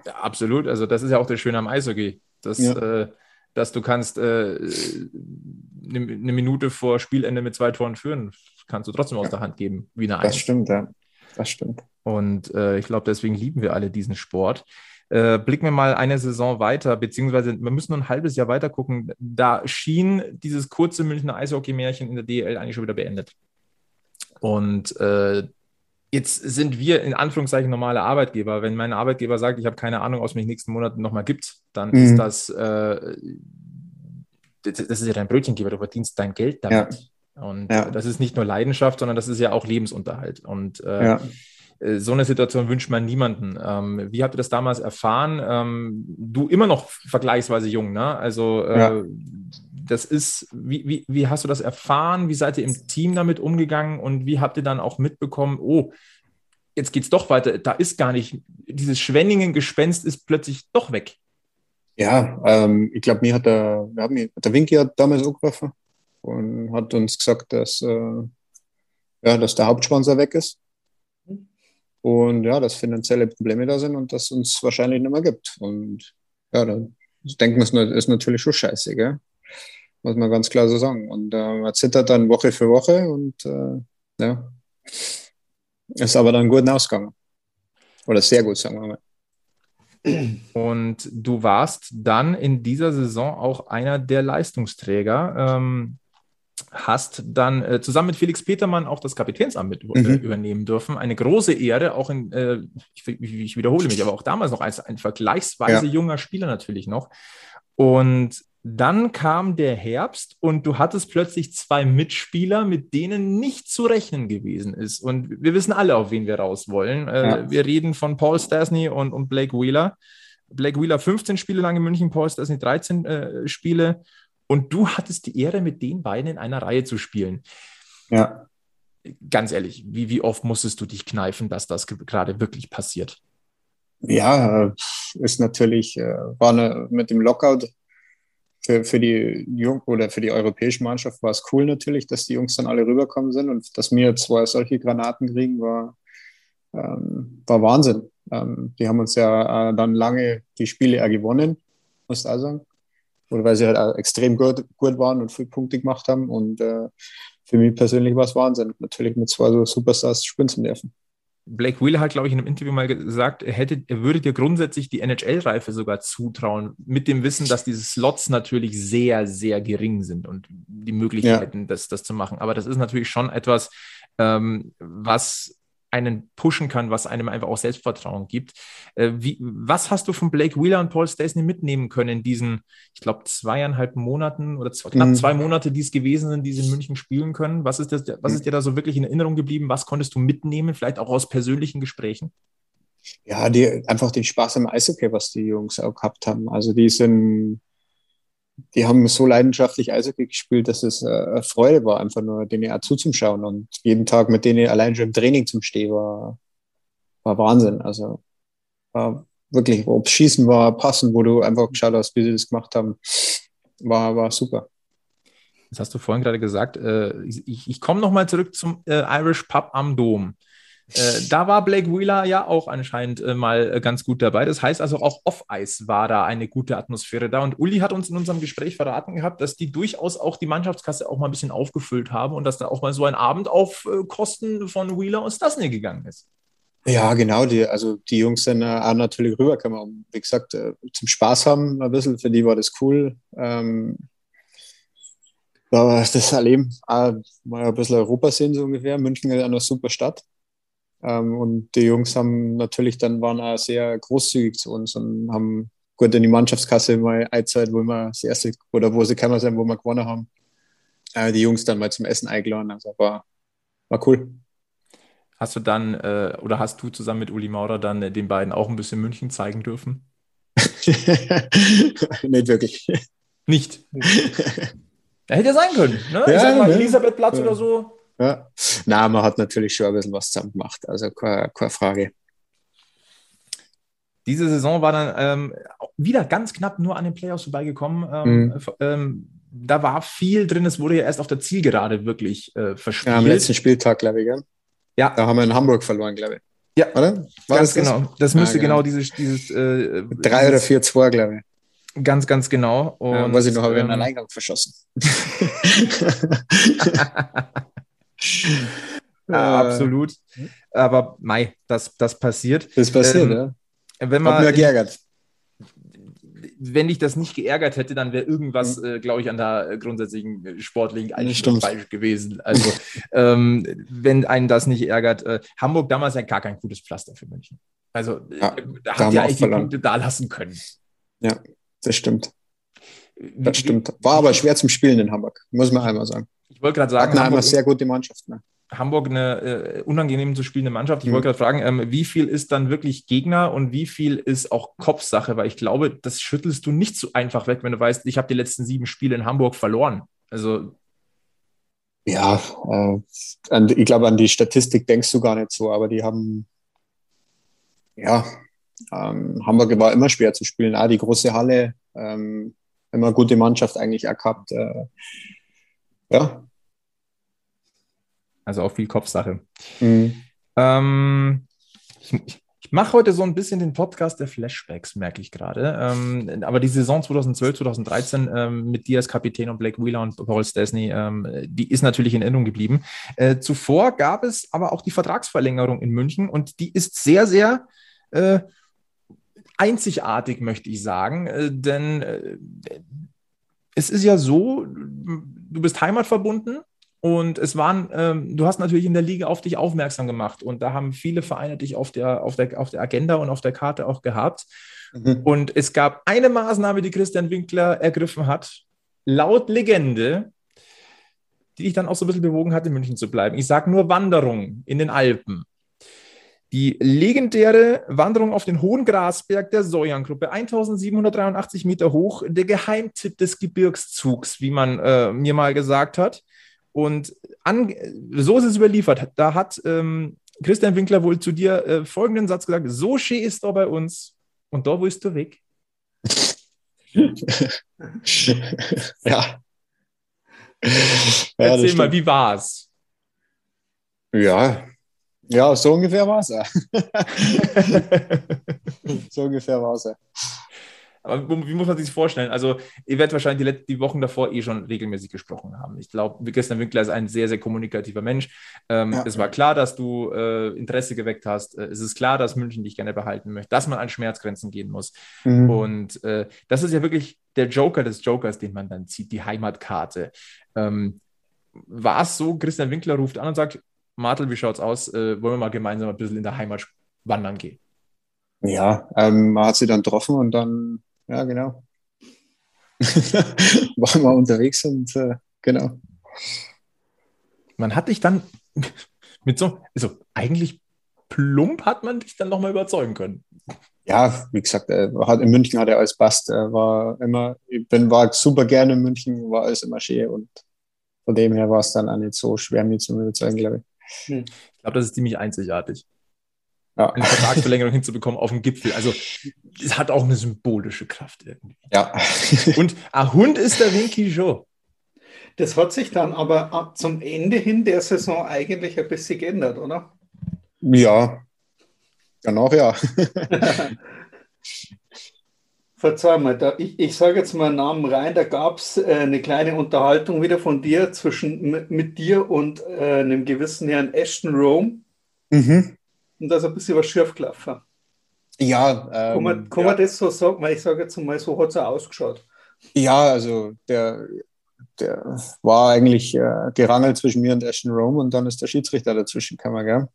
Ja, absolut. Also, das ist ja auch das Schöne am Eishockey. Dass, ja. äh, dass du kannst äh, eine, eine Minute vor Spielende mit zwei Toren führen, kannst du trotzdem aus der Hand geben, wie eine Eins. Das stimmt, ja. Das stimmt. Und äh, ich glaube, deswegen lieben wir alle diesen Sport. Äh, blicken wir mal eine Saison weiter, beziehungsweise wir müssen nur ein halbes Jahr weiter gucken. Da schien dieses kurze Münchner Eishockey-Märchen in der DL eigentlich schon wieder beendet. Und äh, jetzt sind wir in Anführungszeichen normale Arbeitgeber. Wenn mein Arbeitgeber sagt, ich habe keine Ahnung, was mich nächsten Monaten nochmal gibt, dann mhm. ist das, äh, das ist ja dein Brötchengeber, du verdienst dein Geld damit. Ja. Und ja. das ist nicht nur Leidenschaft, sondern das ist ja auch Lebensunterhalt. Und äh, ja. Äh, so eine Situation wünscht man niemanden. Ähm, wie habt ihr das damals erfahren? Ähm, du immer noch vergleichsweise jung, ne? Also äh, ja. das ist, wie, wie, wie hast du das erfahren? Wie seid ihr im Team damit umgegangen und wie habt ihr dann auch mitbekommen, oh, jetzt geht es doch weiter, da ist gar nicht, dieses Schwenningen-Gespenst ist plötzlich doch weg. Ja, ähm, ich glaube, mir hat der, wir haben, der Winky hat damals angerufen und hat uns gesagt, dass, äh, ja, dass der Hauptsponsor weg ist und ja, dass finanzielle Probleme da sind und das uns wahrscheinlich nicht mehr gibt. Und ja, dann man, es ist natürlich schon scheiße, gell? muss man ganz klar so sagen. Und äh, man zittert dann Woche für Woche und äh, ja, ist aber dann gut ausgegangen. Oder sehr gut, sagen wir mal. Und du warst dann in dieser Saison auch einer der Leistungsträger. Ähm, hast dann äh, zusammen mit Felix Petermann auch das Kapitänsamt mit äh, mhm. übernehmen dürfen. Eine große Ehre, auch in, äh, ich, ich, wiederhole mich, aber auch damals noch als ein vergleichsweise ja. junger Spieler natürlich noch. Und dann kam der Herbst und du hattest plötzlich zwei Mitspieler, mit denen nicht zu rechnen gewesen ist. Und wir wissen alle, auf wen wir raus wollen. Äh, ja. Wir reden von Paul Stasny und, und Blake Wheeler. Blake Wheeler 15 Spiele lang in München, Paul Stasny 13 äh, Spiele. Und du hattest die Ehre, mit den beiden in einer Reihe zu spielen. Ja. Ganz ehrlich, wie, wie oft musstest du dich kneifen, dass das gerade wirklich passiert? Ja, ist natürlich, äh, war eine, mit dem Lockout für, für die Jung oder für die europäische Mannschaft war es cool natürlich, dass die Jungs dann alle rüberkommen sind und dass wir zwei solche Granaten kriegen, war, ähm, war Wahnsinn. Ähm, die haben uns ja äh, dann lange die Spiele gewonnen, muss ich auch sagen. Oder weil sie halt auch extrem gut, gut waren und viel Punkte gemacht haben. Und äh, für mich persönlich war es Wahnsinn, natürlich mit zwei so Superstars spielen zu dürfen. Blake Wheeler hat, glaube ich, in einem Interview mal gesagt, er, hätte, er würde dir grundsätzlich die NHL-Reife sogar zutrauen, mit dem Wissen, dass diese Slots natürlich sehr, sehr gering sind und die Möglichkeiten, ja. das, das zu machen. Aber das ist natürlich schon etwas, ähm, was einen pushen kann, was einem einfach auch Selbstvertrauen gibt. Äh, wie, was hast du von Blake Wheeler und Paul Stastny mitnehmen können in diesen, ich glaube, zweieinhalb Monaten oder zwei, knapp mhm. zwei Monate, die es gewesen sind, die sie in München spielen können? Was ist, das, was ist dir da so wirklich in Erinnerung geblieben? Was konntest du mitnehmen, vielleicht auch aus persönlichen Gesprächen? Ja, die, einfach den Spaß am Eishockey, was die Jungs auch gehabt haben. Also die sind die haben so leidenschaftlich Eishockey gespielt, dass es äh, Freude war, einfach nur denen auch zuzuschauen. Und jeden Tag mit denen allein schon im Training zum Stehen war, war Wahnsinn. Also war wirklich, ob Schießen war, Passen, wo du einfach geschaut hast, wie sie das gemacht haben, war, war super. Das hast du vorhin gerade gesagt. Äh, ich, ich komme nochmal zurück zum äh, Irish Pub am Dom. Äh, da war Blake Wheeler ja auch anscheinend äh, mal äh, ganz gut dabei. Das heißt also auch off-Ice war da eine gute Atmosphäre da. Und Uli hat uns in unserem Gespräch verraten gehabt, dass die durchaus auch die Mannschaftskasse auch mal ein bisschen aufgefüllt haben und dass da auch mal so ein Abend auf äh, Kosten von Wheeler und Stasny gegangen ist. Ja, genau. Die, also die Jungs sind äh, natürlich rübergekommen, wie gesagt, äh, zum Spaß haben ein bisschen. Für die war das cool. Ähm, das Erleben, mal ein bisschen Europa sehen so ungefähr. München ist eine super Stadt. Ähm, und die Jungs haben natürlich dann waren auch sehr großzügig zu uns und haben gut in die Mannschaftskasse mal eine Zeit, wo wir das erste oder wo sie keiner sein, wo wir gewonnen haben, äh, die Jungs dann mal zum Essen eingeladen. Also war, war cool. Hast du dann äh, oder hast du zusammen mit Uli Maurer dann äh, den beiden auch ein bisschen München zeigen dürfen? Nicht wirklich. Nicht. Er hätte ja sein können. Ne? Ja, ich sag mal, Elisabethplatz ja. oder so. Ja. Na, man hat natürlich schon ein bisschen was zusammen gemacht, also keine, keine Frage. Diese Saison war dann ähm, wieder ganz knapp nur an den Playoffs vorbeigekommen. Ähm, mhm. ähm, da war viel drin, es wurde ja erst auf der Zielgerade wirklich äh, verspielt. Ja, am letzten Spieltag, glaube ich, gell? Ja. Da haben wir in Hamburg verloren, glaube ich. Ja, oder? War ganz das genau. Das müsste ah, genau. genau dieses. dieses äh, Drei oder vier, zwei, glaube ich. Ganz, ganz genau. Und, ja, weiß ich noch, habe ich einen ähm, Alleingang verschossen. ja, absolut. Aber Mai, das, das passiert. Das passiert, ähm, ja. Wenn man, Hat geärgert. Wenn ich das nicht geärgert hätte, dann wäre irgendwas, mhm. äh, glaube ich, an der äh, grundsätzlichen äh, sportlichen Einstellung falsch gewesen. Also, ähm, wenn einen das nicht ärgert, äh, Hamburg damals ja gar kein gutes Pflaster für München. Also, ja, äh, da hat ja eigentlich die Punkte da lassen können. Ja, das stimmt. Das stimmt. War aber schwer zum Spielen in Hamburg, muss man einmal sagen. Ich wollte gerade sagen, Hamburg, sehr gute Mannschaft. Ne? Hamburg eine äh, unangenehm zu spielende Mannschaft. Ich mhm. wollte gerade fragen, ähm, wie viel ist dann wirklich Gegner und wie viel ist auch Kopfsache? Weil ich glaube, das schüttelst du nicht so einfach weg, wenn du weißt, ich habe die letzten sieben Spiele in Hamburg verloren. Also ja, äh, ich glaube, an die Statistik denkst du gar nicht so, aber die haben, ja, ähm, Hamburg war immer schwer zu spielen. Ah, die große Halle, ähm, immer gute Mannschaft eigentlich gehabt. Äh, ja, also auch viel Kopfsache. Mhm. Ähm, ich, ich mache heute so ein bisschen den Podcast der Flashbacks, merke ich gerade. Ähm, aber die Saison 2012, 2013 ähm, mit dir als Kapitän und Blake Wheeler und Paul Stesney, ähm, die ist natürlich in Erinnerung geblieben. Äh, zuvor gab es aber auch die Vertragsverlängerung in München und die ist sehr, sehr äh, einzigartig, möchte ich sagen. Äh, denn äh, es ist ja so, du bist heimatverbunden und es waren, ähm, du hast natürlich in der Liga auf dich aufmerksam gemacht und da haben viele Vereine dich auf der, auf der, auf der Agenda und auf der Karte auch gehabt. Mhm. Und es gab eine Maßnahme, die Christian Winkler ergriffen hat, laut Legende, die dich dann auch so ein bisschen bewogen hat, in München zu bleiben. Ich sage nur Wanderung in den Alpen. Die legendäre Wanderung auf den Hohen Grasberg der Säuerngruppe, 1783 Meter hoch, der Geheimtipp des Gebirgszugs, wie man äh, mir mal gesagt hat. Und an, so ist es überliefert. Da hat ähm, Christian Winkler wohl zu dir äh, folgenden Satz gesagt: So schön ist da bei uns und da willst du weg. ja. Erzähl mal, wie war's? Ja, ja, so ungefähr war es ja. so ungefähr war es ja. Aber wie muss man sich das vorstellen? Also, ihr werdet wahrscheinlich die, die, Wochen davor eh schon regelmäßig gesprochen haben. Ich glaube, Christian Winkler ist ein sehr, sehr kommunikativer Mensch. Ähm, ja. Es war klar, dass du äh, Interesse geweckt hast. Äh, es ist klar, dass München dich gerne behalten möchte, dass man an Schmerzgrenzen gehen muss. Mhm. Und äh, das ist ja wirklich der Joker des Jokers, den man dann zieht, die Heimatkarte. Ähm, war es so, Christian Winkler ruft an und sagt, Martel, wie schaut's aus? Äh, wollen wir mal gemeinsam ein bisschen in der Heimat wandern gehen? Ja, ähm, man hat sie dann getroffen und dann, ja, genau. Waren wir unterwegs und äh, genau. Man hat dich dann mit so, also eigentlich plump hat man dich dann nochmal überzeugen können. Ja, wie gesagt, äh, hat, in München hat er alles passt. Er war immer, ich bin, war super gerne in München, war alles immer schön und von dem her war es dann auch nicht so schwer, mich zu überzeugen, glaube ich. Hm. Ich glaube, das ist ziemlich einzigartig. Ja. Eine Vertragsverlängerung hinzubekommen auf dem Gipfel. Also, es hat auch eine symbolische Kraft irgendwie. Ja. Und ein Hund ist der Winky Joe. Das hat sich dann aber zum Ende hin der Saison eigentlich ein bisschen geändert, oder? Ja, danach ja. Verzeih mal, da, ich, ich sage jetzt mal einen Namen rein, da gab es äh, eine kleine Unterhaltung wieder von dir zwischen mit, dir und äh, einem gewissen Herrn Ashton Rome. Mhm. Und da ist ein bisschen was schief gelaufen. Ja, ähm, kann, man, kann ja. man das so sagen? Weil ich sage jetzt mal, so hat es ausgeschaut. Ja, also der, der war eigentlich äh, gerangelt zwischen mir und Ashton Rome und dann ist der Schiedsrichter dazwischen gekommen, gell?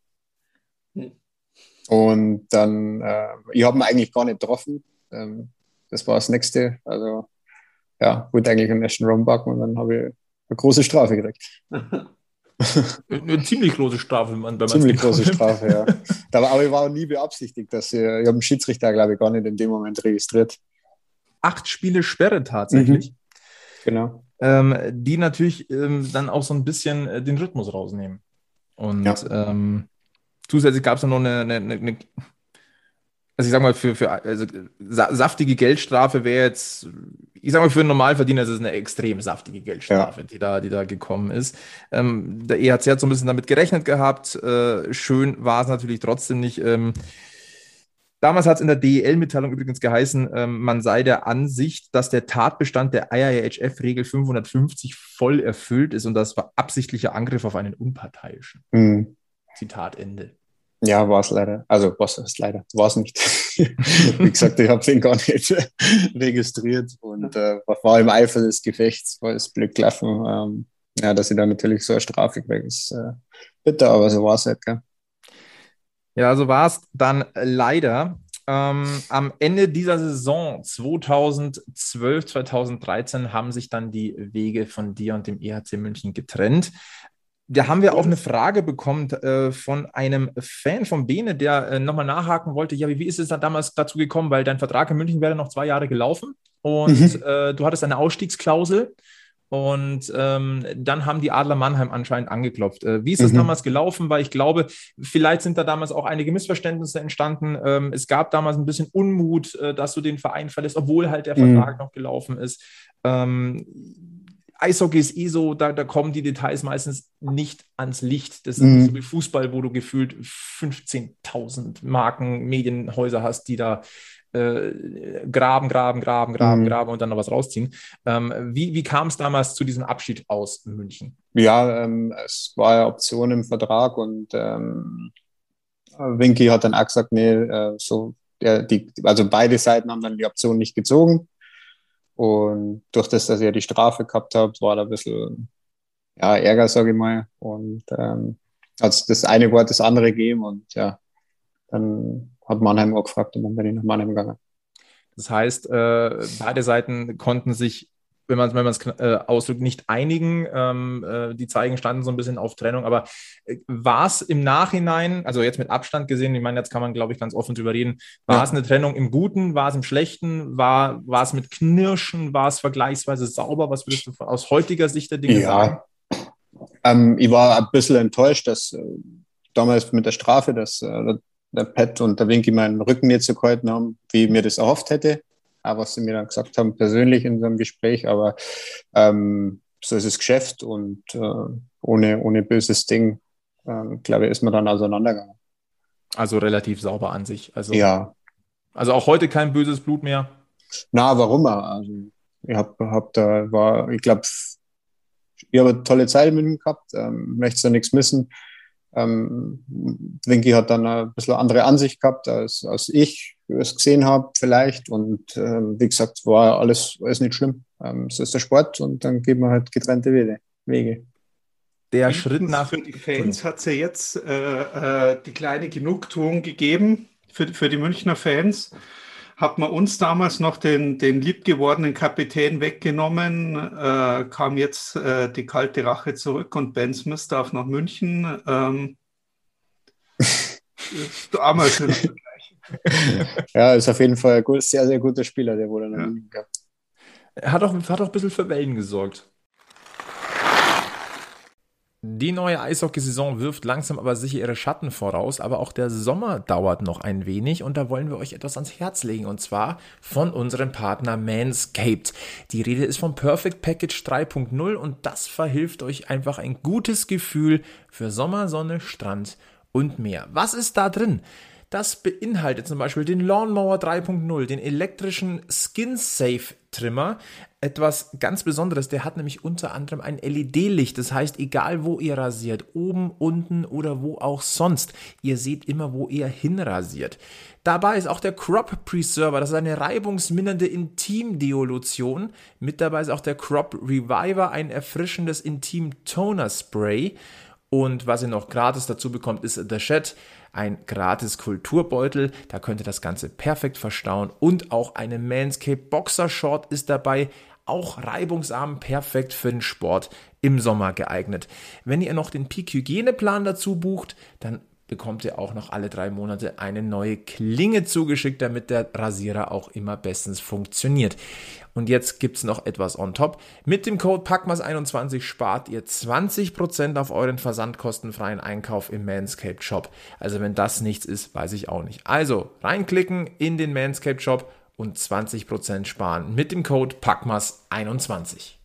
Hm. Und dann, äh, ich habe ihn eigentlich gar nicht getroffen. Ähm, das war das nächste. Also ja, wollte eigentlich einen ersten Rum backen und dann habe ich eine große Strafe gekriegt. eine ziemlich große Strafe, wenn man bei Ziemlich große Strafe, ja. aber ich war nie beabsichtigt, dass ich, ich habe den Schiedsrichter, glaube ich, gar nicht in dem Moment registriert. Acht Spiele Sperre tatsächlich. Mhm. Genau. Ähm, die natürlich ähm, dann auch so ein bisschen äh, den Rhythmus rausnehmen. Und ja. ähm, zusätzlich gab es dann noch eine, eine, eine, also ich sag mal, für, für also saftige Geldstrafe wäre jetzt, ich sag mal, für einen Normalverdiener ist es eine extrem saftige Geldstrafe, ja. die, da, die da gekommen ist. Ähm, der EHC hat so ein bisschen damit gerechnet gehabt. Äh, schön war es natürlich trotzdem nicht. Ähm, damals hat es in der DEL-Mitteilung übrigens geheißen, ähm, man sei der Ansicht, dass der Tatbestand der IIHF-Regel 550 voll erfüllt ist und das war absichtlicher Angriff auf einen Unparteiischen. Mhm. Zitat Ende. Ja, war es leider. Also was ist leider? War es nicht. Wie gesagt, ich habe den gar nicht registriert und äh, war im Eifer des Gefechts, war es Glück gelaufen. Ähm, ja, dass ich da natürlich so eine Strafe kriege, ist äh, bitter, aber so war es halt. Gell? Ja, so war es dann leider. Ähm, am Ende dieser Saison 2012, 2013 haben sich dann die Wege von dir und dem EHC München getrennt da haben wir auch eine Frage bekommen äh, von einem Fan von Bene, der äh, nochmal nachhaken wollte. Ja, wie, wie ist es da damals dazu gekommen? Weil dein Vertrag in München wäre noch zwei Jahre gelaufen und mhm. äh, du hattest eine Ausstiegsklausel. Und ähm, dann haben die Adler Mannheim anscheinend angeklopft. Äh, wie ist es mhm. damals gelaufen? Weil ich glaube, vielleicht sind da damals auch einige Missverständnisse entstanden. Ähm, es gab damals ein bisschen Unmut, äh, dass du den Verein verlässt, obwohl halt der mhm. Vertrag noch gelaufen ist. Ähm, Eishockey ist eh so, da, da kommen die Details meistens nicht ans Licht. Das ist mhm. so wie Fußball, wo du gefühlt 15.000 Marken, Medienhäuser hast, die da äh, graben, graben, graben, graben, mhm. graben und dann noch was rausziehen. Ähm, wie wie kam es damals zu diesem Abschied aus München? Ja, ähm, es war ja Option im Vertrag und ähm, Winky hat dann auch gesagt, nee, äh, so, ja, die, also beide Seiten haben dann die Option nicht gezogen. Und durch das, dass ihr die Strafe gehabt habt, war da ein bisschen ja, Ärger, sage ich mal. Und ähm, hat das eine Wort das andere gegeben und ja, dann hat Mannheim auch gefragt und dann bin ich nach Mannheim gegangen. Das heißt, äh, beide Seiten konnten sich wenn man wenn es äh, ausdrückt, nicht einigen. Ähm, äh, die Zeigen standen so ein bisschen auf Trennung. Aber äh, war es im Nachhinein, also jetzt mit Abstand gesehen, ich meine, jetzt kann man, glaube ich, ganz offen drüber reden, war ja. es eine Trennung im Guten, war es im Schlechten, war, es mit Knirschen, war es vergleichsweise sauber? Was würdest du aus heutiger Sicht der Dinge ja. sagen? Ähm, ich war ein bisschen enttäuscht, dass äh, damals mit der Strafe, dass äh, der Pat und der Winky meinen Rücken mir zu gehalten haben, wie ich mir das erhofft hätte. Was sie mir dann gesagt haben, persönlich in so einem Gespräch. Aber ähm, so ist das Geschäft und äh, ohne, ohne böses Ding, äh, glaube ich, ist man dann auseinandergegangen. Also relativ sauber an sich. Also, ja. Also auch heute kein böses Blut mehr? Na, warum? Also, ich habe hab da, war, ich glaube, ich habe eine tolle Zeit mit ihm gehabt, ähm, möchte da nichts missen. Ähm, Winky hat dann ein bisschen andere Ansicht gehabt, als, als ich es gesehen habe, vielleicht. Und ähm, wie gesagt, war alles, alles nicht schlimm. Ähm, so ist der Sport und dann geben wir halt getrennte Wege. Wege. Der Mindestens Schritt nach. Für die Fans hat es ja jetzt äh, äh, die kleine Genugtuung gegeben, für, für die Münchner Fans hat man uns damals noch den, den liebgewordenen Kapitän weggenommen, äh, kam jetzt äh, die kalte Rache zurück und Ben Smith darf nach München. Ähm, damals Ja, ist auf jeden Fall ein sehr, sehr guter Spieler, der wurde dann. Ja. Er hat auch, hat auch ein bisschen für Wellen gesorgt. Die neue Eishockeysaison wirft langsam aber sicher ihre Schatten voraus, aber auch der Sommer dauert noch ein wenig und da wollen wir euch etwas ans Herz legen und zwar von unserem Partner Manscaped. Die Rede ist vom Perfect Package 3.0 und das verhilft euch einfach ein gutes Gefühl für Sommer, Sonne, Strand und mehr. Was ist da drin? Das beinhaltet zum Beispiel den Lawnmower 3.0, den elektrischen Skin Safe Trimmer. Etwas ganz Besonderes, der hat nämlich unter anderem ein LED-Licht. Das heißt, egal wo ihr rasiert, oben, unten oder wo auch sonst, ihr seht immer, wo ihr hinrasiert. Dabei ist auch der Crop Preserver, das ist eine reibungsmindernde Intim-Deolution. Mit dabei ist auch der Crop Reviver, ein erfrischendes Intim-Toner-Spray. Und was ihr noch gratis dazu bekommt, ist The Shed ein gratis Kulturbeutel. Da könnt ihr das Ganze perfekt verstauen. Und auch eine Manscaped Boxer Short ist dabei. Auch reibungsarm, perfekt für den Sport im Sommer geeignet. Wenn ihr noch den Peak Hygieneplan dazu bucht, dann bekommt ihr auch noch alle drei Monate eine neue Klinge zugeschickt, damit der Rasierer auch immer bestens funktioniert. Und jetzt gibt es noch etwas on top. Mit dem Code PACKMAS21 spart ihr 20% auf euren versandkostenfreien Einkauf im Manscaped Shop. Also wenn das nichts ist, weiß ich auch nicht. Also reinklicken in den Manscaped Shop und 20% sparen mit dem Code PACKMAS21.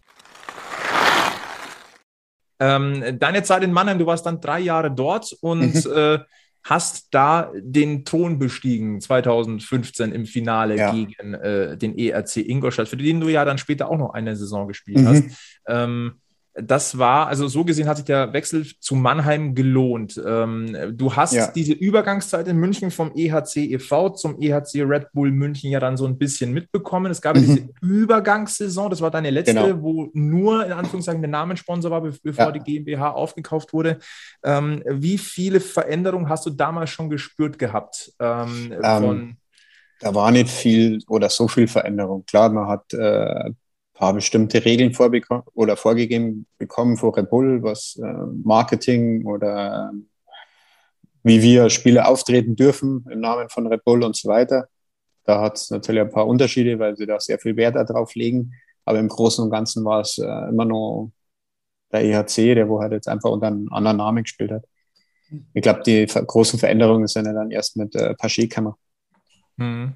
Ähm, deine Zeit in Mannheim, du warst dann drei Jahre dort und äh, hast da den Thron bestiegen 2015 im Finale ja. gegen äh, den ERC Ingolstadt, für den du ja dann später auch noch eine Saison gespielt mhm. hast. Ähm, das war, also so gesehen hat sich der Wechsel zu Mannheim gelohnt. Ähm, du hast ja. diese Übergangszeit in München vom EHC e.V. zum EHC Red Bull München ja dann so ein bisschen mitbekommen. Es gab mhm. diese Übergangssaison, das war deine letzte, genau. wo nur in Anführungszeichen der Namenssponsor war, bevor ja. die GmbH aufgekauft wurde. Ähm, wie viele Veränderungen hast du damals schon gespürt gehabt? Ähm, ähm da war nicht viel oder so viel Veränderung. Klar, man hat äh, paar bestimmte Regeln vorbekommen oder vorgegeben bekommen von Red Bull, was äh, Marketing oder äh, wie wir Spiele auftreten dürfen im Namen von Red Bull und so weiter. Da hat es natürlich ein paar Unterschiede, weil sie da sehr viel Wert darauf legen. Aber im Großen und Ganzen war es äh, immer noch der EHC, der wo halt jetzt einfach unter einem anderen Namen gespielt hat. Ich glaube, die großen Veränderungen sind ja dann erst mit äh, Paché-Kammer. Hm.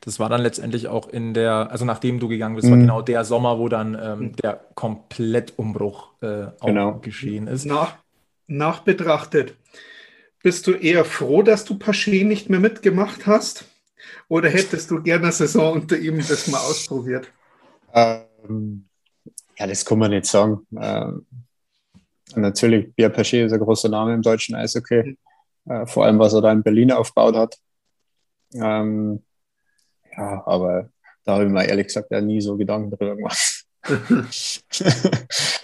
Das war dann letztendlich auch in der, also nachdem du gegangen bist, mhm. war genau der Sommer, wo dann ähm, mhm. der Komplettumbruch äh, auch genau. geschehen ist. Nach, nachbetrachtet, bist du eher froh, dass du Paché nicht mehr mitgemacht hast? Oder hättest du gerne eine Saison unter ihm das mal ausprobiert? Ähm, ja, das kann man nicht sagen. Ähm, natürlich, Pierre Paché ist ein großer Name im deutschen Eishockey. Mhm. Äh, vor allem, was er da in Berlin aufgebaut hat. Ähm, ja, aber da habe ich mir ehrlich gesagt ja nie so Gedanken drüber gemacht.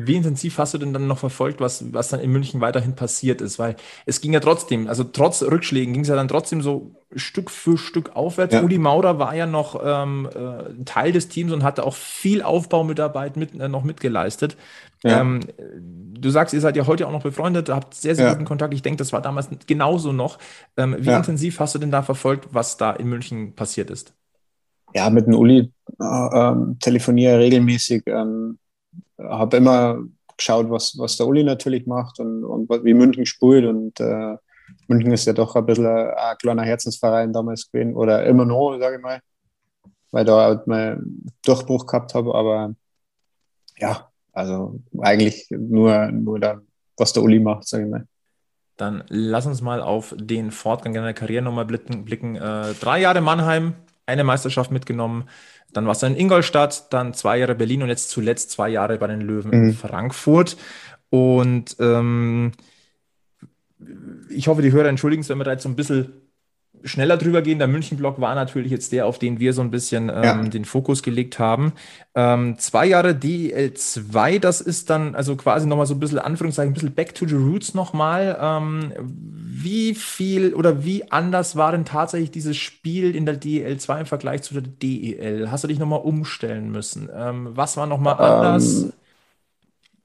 Wie intensiv hast du denn dann noch verfolgt, was, was dann in München weiterhin passiert ist? Weil es ging ja trotzdem, also trotz Rückschlägen ging es ja dann trotzdem so Stück für Stück aufwärts. Ja. Uli Maurer war ja noch ähm, äh, Teil des Teams und hatte auch viel Aufbaumitarbeit mit, äh, noch mitgeleistet. Ja. Ähm, du sagst, ihr seid ja heute auch noch befreundet, habt sehr, sehr ja. guten Kontakt. Ich denke, das war damals genauso noch. Ähm, wie intensiv hast du denn da verfolgt, was da in München passiert ist? Ja, mit dem Uli äh, ähm, telefoniere regelmäßig. Ähm, habe immer geschaut, was, was der Uli natürlich macht und, und wie München spielt. Und äh, München ist ja doch ein bisschen ein, ein, kleiner Herzensverein damals gewesen oder immer noch, sage ich mal, weil da halt mal Durchbruch gehabt habe. Aber ja, also eigentlich nur, nur dann, was der Uli macht, sage ich mal. Dann lass uns mal auf den Fortgang deiner Karriere nochmal blicken. blicken. Äh, drei Jahre Mannheim, eine Meisterschaft mitgenommen. Dann warst du in Ingolstadt, dann zwei Jahre Berlin und jetzt zuletzt zwei Jahre bei den Löwen mhm. in Frankfurt. Und ähm, ich hoffe, die Hörer entschuldigen es, wenn wir da jetzt so ein bisschen schneller drüber gehen. Der München-Block war natürlich jetzt der, auf den wir so ein bisschen ähm, ja. den Fokus gelegt haben. Ähm, zwei Jahre DEL 2, das ist dann also quasi nochmal so ein bisschen Anführungszeichen, ein bisschen back to the roots nochmal. Ähm, wie viel oder wie anders war denn tatsächlich dieses Spiel in der DEL 2 im Vergleich zu der DEL? Hast du dich nochmal umstellen müssen? Ähm, was war nochmal anders? Ähm,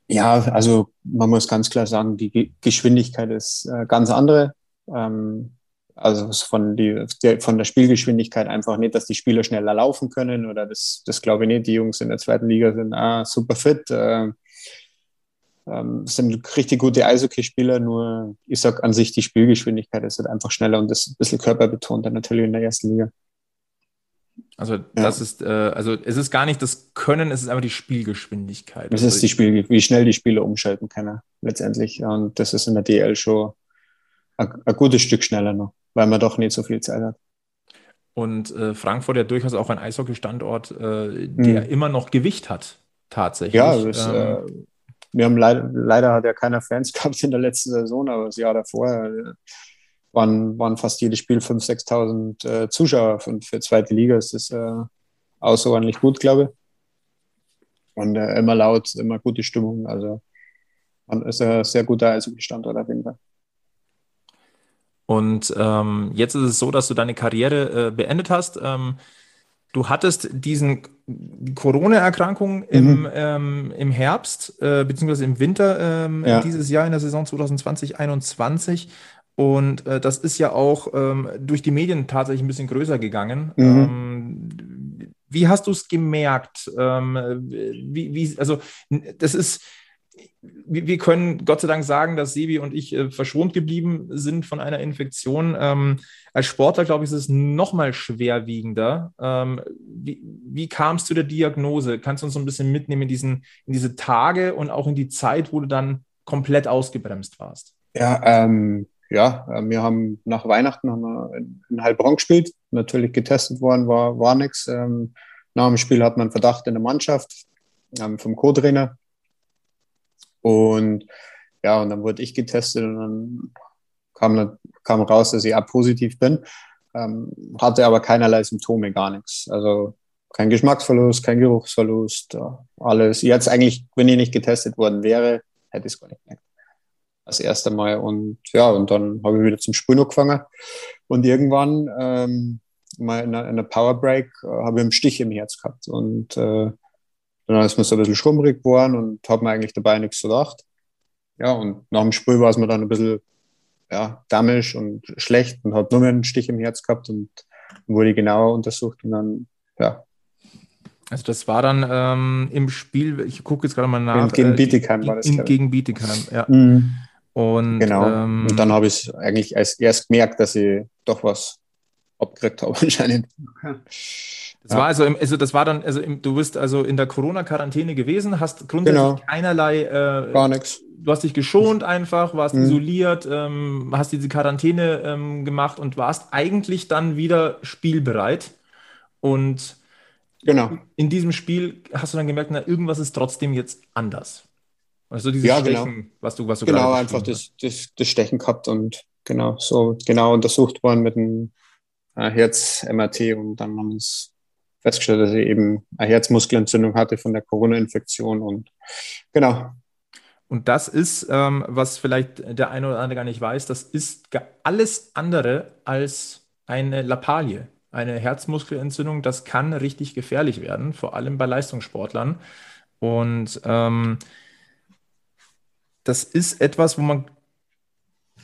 ja, also man muss ganz klar sagen, die Geschwindigkeit ist äh, ganz andere. Ähm, also von, die, der, von der Spielgeschwindigkeit einfach nicht, dass die Spieler schneller laufen können oder das, das glaube ich nicht. Die Jungs in der zweiten Liga sind ah, super fit, äh, ähm, sind richtig gute Eishockeyspieler, nur ich sage an sich, die Spielgeschwindigkeit ist halt einfach schneller und das ist ein bisschen körperbetonter natürlich in der ersten Liga. Also das ja. ist, äh, also es ist gar nicht das Können, es ist einfach die Spielgeschwindigkeit. Es ist die Spiel, wie schnell die Spieler umschalten können letztendlich. Und das ist in der DL schon ein, ein gutes Stück schneller noch weil man doch nicht so viel Zeit hat. Und äh, Frankfurt ja durchaus auch ein Eishockey-Standort, äh, der mhm. immer noch Gewicht hat, tatsächlich. Ja, das, ähm, äh, wir haben leider, leider hat ja keiner Fans gehabt in der letzten Saison, aber das Jahr davor äh, waren, waren fast jedes Spiel 5.000, 6.000 äh, Zuschauer für, für zweite Liga. Das ist äh, außerordentlich gut, glaube ich. Und äh, immer laut, immer gute Stimmung. Also ist ein sehr guter Eishockey-Standort auf jeden Fall. Und ähm, jetzt ist es so, dass du deine Karriere äh, beendet hast. Ähm, du hattest diesen Corona-Erkrankung mhm. im, ähm, im Herbst äh, beziehungsweise im Winter ähm, ja. dieses Jahr in der Saison 2020-21. Und äh, das ist ja auch ähm, durch die Medien tatsächlich ein bisschen größer gegangen. Mhm. Ähm, wie hast du es gemerkt? wie, wie, also das ist wir können Gott sei Dank sagen, dass Sebi und ich äh, verschont geblieben sind von einer Infektion. Ähm, als Sportler, glaube ich, ist es noch mal schwerwiegender. Ähm, wie, wie kam es zu der Diagnose? Kannst du uns so ein bisschen mitnehmen in, diesen, in diese Tage und auch in die Zeit, wo du dann komplett ausgebremst warst? Ja, ähm, ja, äh, wir haben nach Weihnachten haben wir in Heilbronn gespielt, natürlich getestet worden, war, war nichts. Ähm, nach dem Spiel hat man Verdacht in der Mannschaft ähm, vom Co-Trainer und ja, und dann wurde ich getestet und dann kam, kam raus, dass ich A-positiv bin. Ähm, hatte aber keinerlei Symptome, gar nichts. Also kein Geschmacksverlust, kein Geruchsverlust, alles. Jetzt eigentlich, wenn ich nicht getestet worden wäre, hätte ich es gar nicht gemerkt. Das erste Mal. Und ja, und dann habe ich wieder zum Sprühen angefangen. Und irgendwann, ähm, mal in einer, in einer Power Break, äh, habe ich einen Stich im Herz gehabt. Und äh, dann ist mir so ein bisschen schrummrig geworden und habe mir eigentlich dabei nichts gedacht. Ja, und nach dem Spiel war es mir dann ein bisschen ja, dammisch und schlecht und hat nur mehr einen Stich im Herz gehabt und wurde genauer untersucht und dann, ja. Also das war dann ähm, im Spiel, ich gucke jetzt gerade mal nach. Gegen äh, Bietigheim war das. In, gegen Bietigheim, ja. Mhm. Und, genau. Ähm, und dann habe ich eigentlich als erst gemerkt, dass ich doch was abgekriegt habe anscheinend. Okay. Das ja. war also, im, also das war dann, also im, du bist also in der Corona-Quarantäne gewesen, hast grundsätzlich genau. keinerlei, äh, gar nichts. Du hast dich geschont einfach, warst mhm. isoliert, ähm, hast diese Quarantäne ähm, gemacht und warst eigentlich dann wieder spielbereit. Und genau. in diesem Spiel hast du dann gemerkt, na, irgendwas ist trotzdem jetzt anders. Also dieses ja, genau. Stechen, genau. was du, was du Genau, einfach das, das, das Stechen gehabt und genau, so genau untersucht worden mit einem äh, Herz-MRT und dann haben wir es festgestellt, dass ich eben eine Herzmuskelentzündung hatte von der Corona-Infektion und genau, Und das ist, ähm, was vielleicht der eine oder andere gar nicht weiß, das ist alles andere als eine Lappalie, eine Herzmuskelentzündung. Das kann richtig gefährlich werden, vor allem bei Leistungssportlern. Und ähm, das ist etwas, wo man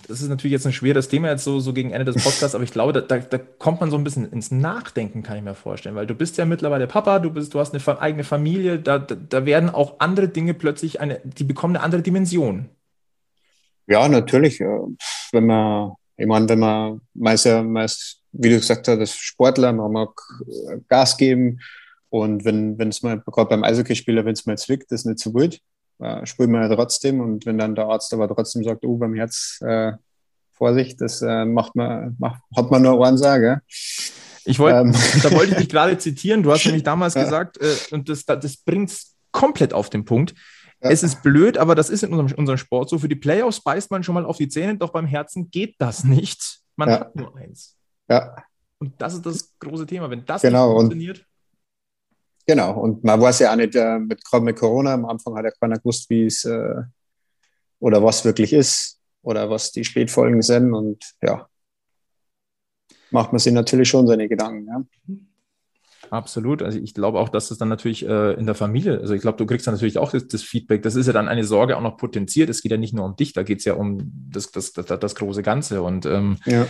das ist natürlich jetzt ein schweres Thema jetzt so, so gegen Ende des Podcasts, aber ich glaube, da, da, da, kommt man so ein bisschen ins Nachdenken, kann ich mir vorstellen, weil du bist ja mittlerweile Papa, du bist, du hast eine eigene Familie, da, da werden auch andere Dinge plötzlich eine, die bekommen eine andere Dimension. Ja, natürlich. Wenn man, ich meine, wenn man meist, meist, wie du gesagt hast, das Sportler, man mag Gas geben und wenn es mal, gerade beim Eishockeyspieler, wenn es mal zwickt, ist nicht so gut äh, spielt man ja trotzdem. Und wenn dann der Arzt aber trotzdem sagt, oh, beim Herz, äh, Vorsicht, das äh, macht man, macht, hat man nur Ansage. Ich wollte, ähm. da wollte ich dich gerade zitieren. Du hast nämlich damals ja. gesagt, äh, und das, das bringt es komplett auf den Punkt. Ja. Es ist blöd, aber das ist in unserem, unserem, Sport so. Für die Playoffs beißt man schon mal auf die Zähne, doch beim Herzen geht das nicht. Man ja. hat nur eins. Ja. Und das ist das große Thema. Wenn das genau. nicht funktioniert. Genau, und man weiß ja auch nicht, äh, mit, mit Corona, am Anfang hat ja keiner gewusst, wie es äh, oder was wirklich ist oder was die Spätfolgen sind und ja, macht man sich natürlich schon seine Gedanken. Ja. Absolut. Also ich glaube auch, dass es dann natürlich äh, in der Familie, also ich glaube, du kriegst dann natürlich auch das, das, Feedback. Das ist ja dann eine Sorge auch noch potenziert. Es geht ja nicht nur um dich, da geht es ja um das, das, das, das, große Ganze. Und ähm, ja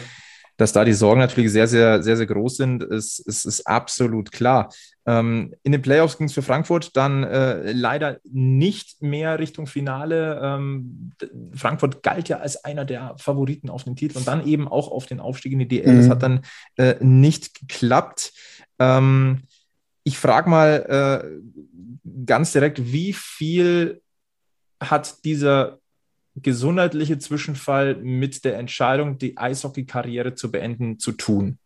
dass da die Sorgen natürlich sehr, sehr, sehr, sehr groß sind, ist, ist, ist absolut klar. Ähm, in den Playoffs ging es für Frankfurt dann äh, leider nicht mehr Richtung Finale. Ähm, Frankfurt galt ja als einer der Favoriten auf den Titel und dann eben auch auf den Aufstieg in die DL. Mhm. Das hat dann äh, nicht geklappt. Ähm, ich frage mal äh, ganz direkt, wie viel hat dieser gesundheitliche Zwischenfall mit der Entscheidung, die Eishockey-Karriere zu beenden, zu tun?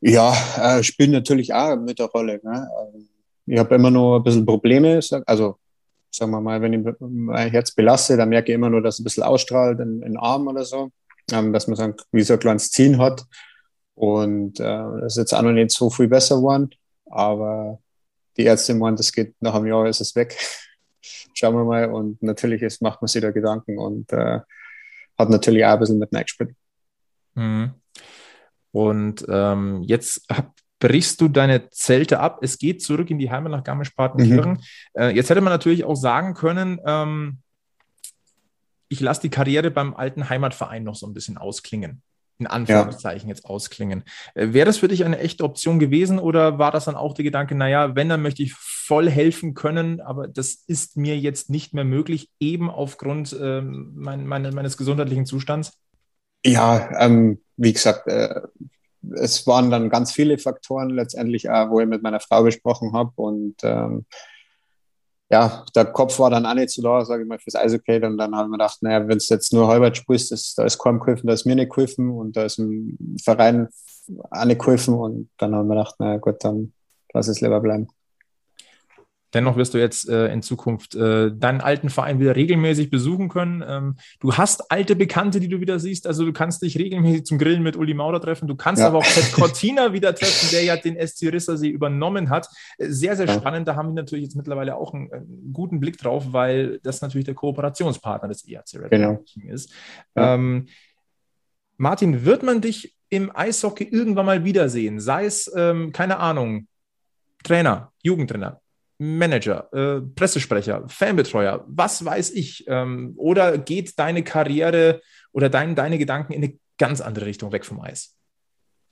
Ja, äh, spielt natürlich auch mit der Rolle. Ne? Ähm, ich habe immer noch ein bisschen Probleme. Also, sagen wir mal, wenn ich mein Herz belasse, dann merke ich immer nur, dass es ein bisschen ausstrahlt in, den Arm oder so. Ähm, dass man so wie so ein kleines Ziehen hat. Und äh, das ist jetzt auch noch nicht so viel besser geworden. Aber die Ärzte meinen, das geht nach einem Jahr ist es weg schauen wir mal. Und natürlich ist, macht man sich da Gedanken und äh, hat natürlich auch ein bisschen mit reingespielt. Mhm. Und ähm, jetzt hab, brichst du deine Zelte ab. Es geht zurück in die Heimat nach Garmisch-Partenkirchen. Mhm. Äh, jetzt hätte man natürlich auch sagen können, ähm, ich lasse die Karriere beim alten Heimatverein noch so ein bisschen ausklingen in Anführungszeichen ja. jetzt ausklingen. Äh, wäre das für dich eine echte Option gewesen oder war das dann auch der Gedanke, naja, wenn, dann möchte ich voll helfen können, aber das ist mir jetzt nicht mehr möglich, eben aufgrund ähm, mein, meine, meines gesundheitlichen Zustands? Ja, ähm, wie gesagt, äh, es waren dann ganz viele Faktoren letztendlich, äh, wo ich mit meiner Frau besprochen habe und ähm, ja, der Kopf war dann auch nicht so da, sage ich mal, fürs Eishockey. Und dann haben wir gedacht, naja, wenn es jetzt nur halbert spielst, das, da ist kaum geholfen, da ist mir nicht geholfen und da ist ein Verein auch nicht geholfen. Und dann haben wir gedacht, naja, gut, dann lass es lieber bleiben. Dennoch wirst du jetzt äh, in Zukunft äh, deinen alten Verein wieder regelmäßig besuchen können. Ähm, du hast alte Bekannte, die du wieder siehst. Also du kannst dich regelmäßig zum Grillen mit Uli Maurer treffen. Du kannst ja. aber auch Ted Cortina wieder treffen, der ja den SC Rissersee übernommen hat. Sehr, sehr ja. spannend. Da haben wir natürlich jetzt mittlerweile auch einen, einen, guten Blick drauf, weil das natürlich der Kooperationspartner des ERC Red genau. ist. Ja. Ähm, Martin, wird man dich im Eishockey irgendwann mal wiedersehen? Sei es, ähm, keine Ahnung, Trainer, Jugendtrainer, Manager, äh, Pressesprecher, Fanbetreuer, was weiß ich? Ähm, oder geht deine Karriere oder dein, deine Gedanken in eine ganz andere Richtung weg vom Eis?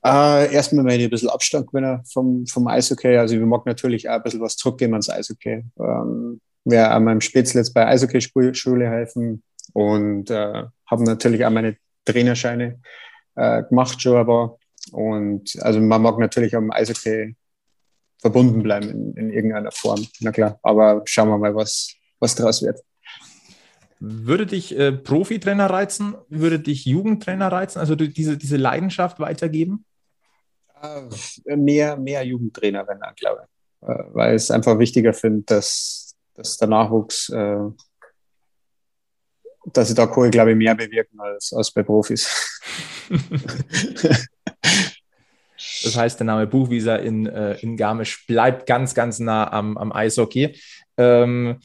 Äh, erstmal werde ich ein bisschen Abstand gewinnen vom, vom Eishockey. Also ich mag natürlich auch ein bisschen was zurückgeben ans Eishockey. Ähm, werde an meinem Spätzle jetzt bei Eishockey-Schule helfen und äh, habe natürlich auch meine Trainerscheine äh, gemacht schon aber. Und also man mag natürlich am Eishockey verbunden bleiben in, in irgendeiner Form. Na klar, aber schauen wir mal, was, was daraus wird. Würde dich äh, Profitrainer reizen? Würde dich Jugendtrainer reizen? Also diese, diese Leidenschaft weitergeben? Äh, mehr, mehr Jugendtrainer, wenn dann, glaube ich. Äh, weil ich es einfach wichtiger finde, dass, dass der Nachwuchs, äh, dass ich da Kohle, glaube ich, mehr bewirken als, als bei Profis. Das heißt, der Name Buchwieser in, äh, in Garmisch bleibt ganz, ganz nah am, am Eishockey. Ähm,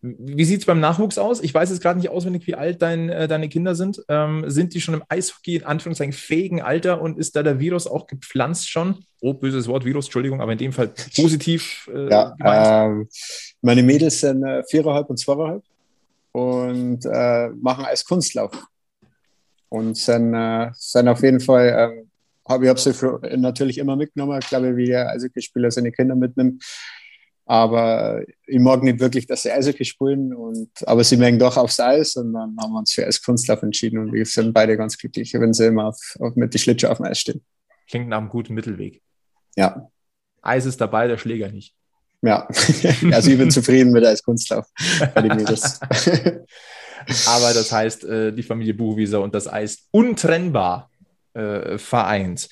Wie sieht es beim Nachwuchs aus? Ich weiß jetzt gerade nicht auswendig, wie alt dein, äh, deine Kinder sind. Ähm, sind die schon im Eishockey in Anführungszeichen fähigen Alter und ist da der Virus auch gepflanzt schon? Oh, böses Wort, Virus, Entschuldigung, aber in dem Fall positiv. Äh, ja, ähm, meine Mädels sind äh, viereinhalb und zweieinhalb und äh, machen Eiskunstlauf. Und sind, äh, sind auf jeden Fall, ähm, hab, ich habe sie natürlich immer mitgenommen, glaube ich, wie der Eishockeyspieler seine Kinder mitnimmt aber ich mag nicht wirklich, dass sie Eishockey spielen. Und, aber sie mögen doch aufs Eis und dann haben wir uns für Eiskunstlauf entschieden und wir sind beide ganz glücklich, wenn sie immer auf, auf, mit die Schlittschuhe auf dem Eis stehen. Klingt nach einem guten Mittelweg. Ja. Eis ist dabei, der Schläger nicht. Ja, also ich bin zufrieden mit Eiskunstlauf bei den Mädels. aber das heißt, äh, die Familie Buchwieser und das Eis untrennbar äh, vereint.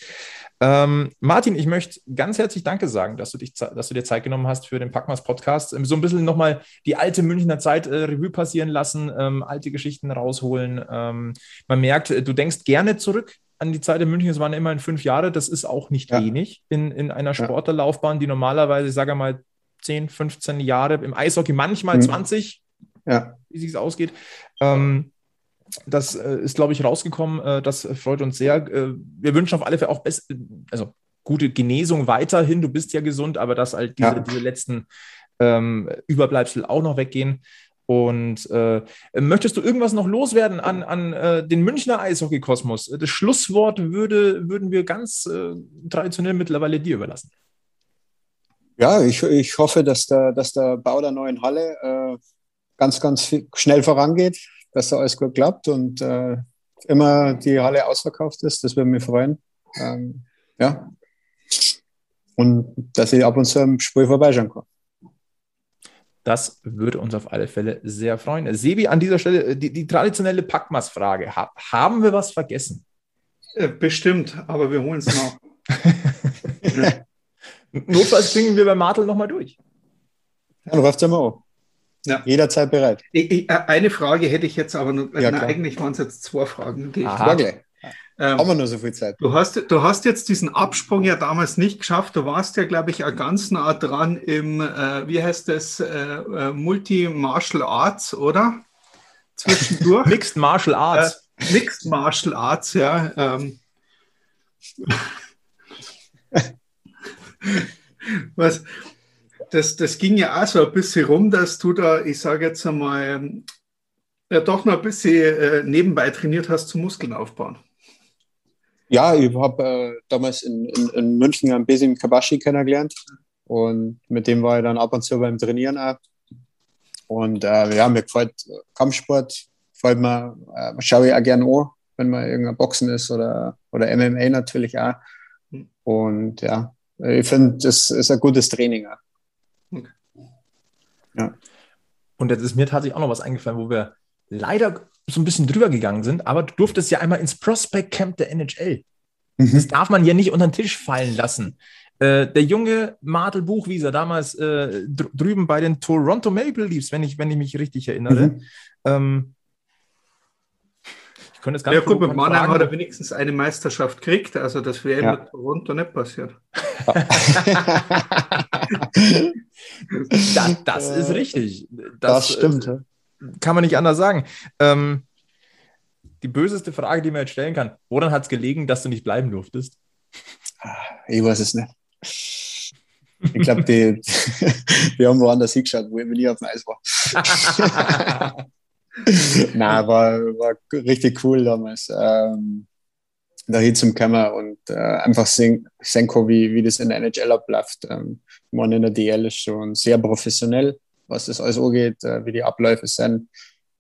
Ähm, Martin, ich möchte ganz herzlich Danke sagen, dass du, dich, dass du dir Zeit genommen hast für den Packmas Podcast. Ähm, so ein bisschen nochmal die alte Münchner Zeit äh, Revue passieren lassen, ähm, alte Geschichten rausholen. Ähm, man merkt, äh, du denkst gerne zurück an die Zeit in München. Es waren immerhin fünf Jahre. Das ist auch nicht ja. wenig in, in einer Sportlerlaufbahn, die normalerweise, ich sage mal, 10, 15 Jahre im Eishockey, manchmal mhm. 20, ja. wie es ausgeht. Ähm, das äh, ist, glaube ich, rausgekommen. Äh, das freut uns sehr. Äh, wir wünschen auf alle Fälle auch best also gute Genesung weiterhin. Du bist ja gesund, aber dass halt diese, ja. diese letzten ähm, Überbleibsel auch noch weggehen. Und äh, möchtest du irgendwas noch loswerden an, an äh, den Münchner Eishockey-Kosmos? Das Schlusswort würde, würden wir ganz äh, traditionell mittlerweile dir überlassen. Ja, ich, ich hoffe, dass der, dass der Bau der neuen Halle ganz, ganz schnell vorangeht dass da alles gut klappt und äh, immer die Halle ausverkauft ist. Das würde mich freuen. Ähm, ja. Und dass ich ab und zu am Spiel vorbeischauen kann. Das würde uns auf alle Fälle sehr freuen. Sebi, an dieser Stelle äh, die, die traditionelle Packmas-Frage. Ha haben wir was vergessen? Äh, bestimmt, aber wir holen es noch. Notfalls klingen wir bei Martel nochmal durch. Ja, dann ruft es mal an. Ja. Jederzeit bereit. Ich, ich, äh, eine Frage hätte ich jetzt aber noch. Ja, na, eigentlich waren es jetzt zwei Fragen. Die Aha. ich ähm, Haben wir nur so viel Zeit? Du hast, du hast jetzt diesen Absprung ja damals nicht geschafft. Du warst ja, glaube ich, auch ganz nah dran im, äh, wie heißt das, äh, äh Multi-Martial Arts, oder? Zwischendurch. Mixed Martial Arts. Äh, Mixed Martial Arts, ja. Ähm. Was, das, das ging ja auch so ein bisschen rum, dass du da, ich sage jetzt einmal, ja, doch noch ein bisschen äh, nebenbei trainiert hast zum Muskeln aufbauen. Ja, ich habe äh, damals in, in, in, München einen Besim Kabashi kennengelernt und mit dem war ich dann ab und zu beim Trainieren auch. Und äh, ja, mir gefällt Kampfsport, gefällt mir, äh, schaue ich auch gerne an, wenn man irgendein Boxen ist oder, oder MMA natürlich auch. Hm. Und ja, ich finde, das ist ein gutes Training auch. Ja. Und jetzt ist mir tatsächlich auch noch was eingefallen, wo wir leider so ein bisschen drüber gegangen sind, aber du durftest ja einmal ins Prospect Camp der NHL. Mhm. Das darf man ja nicht unter den Tisch fallen lassen. Äh, der junge Martel Buchwieser, damals äh, drüben bei den Toronto Maple Leafs, wenn ich, wenn ich mich richtig erinnere, mhm. ähm, ich könnte es ganz Ja, gut, mit Mannheim hat er wenigstens eine Meisterschaft gekriegt, also das wäre ja. mit Toronto nicht passiert. das, das, ist richtig. Das, das stimmt. Äh, kann man nicht anders sagen. Ähm, die böseste Frage, die man jetzt stellen kann: Woran hat es gelegen, dass du nicht bleiben durftest? Ah, ich weiß es nicht. Ich glaube, die haben woanders hingeschaut, wo ich nie auf dem Eis war. Na, war, war richtig cool damals. Ähm, da hin zum Kammer und äh, einfach sehen, sehen wie, wie das in der NHL abläuft. Ähm, man in der DL ist schon sehr professionell, was das alles angeht, äh, wie die Abläufe sind.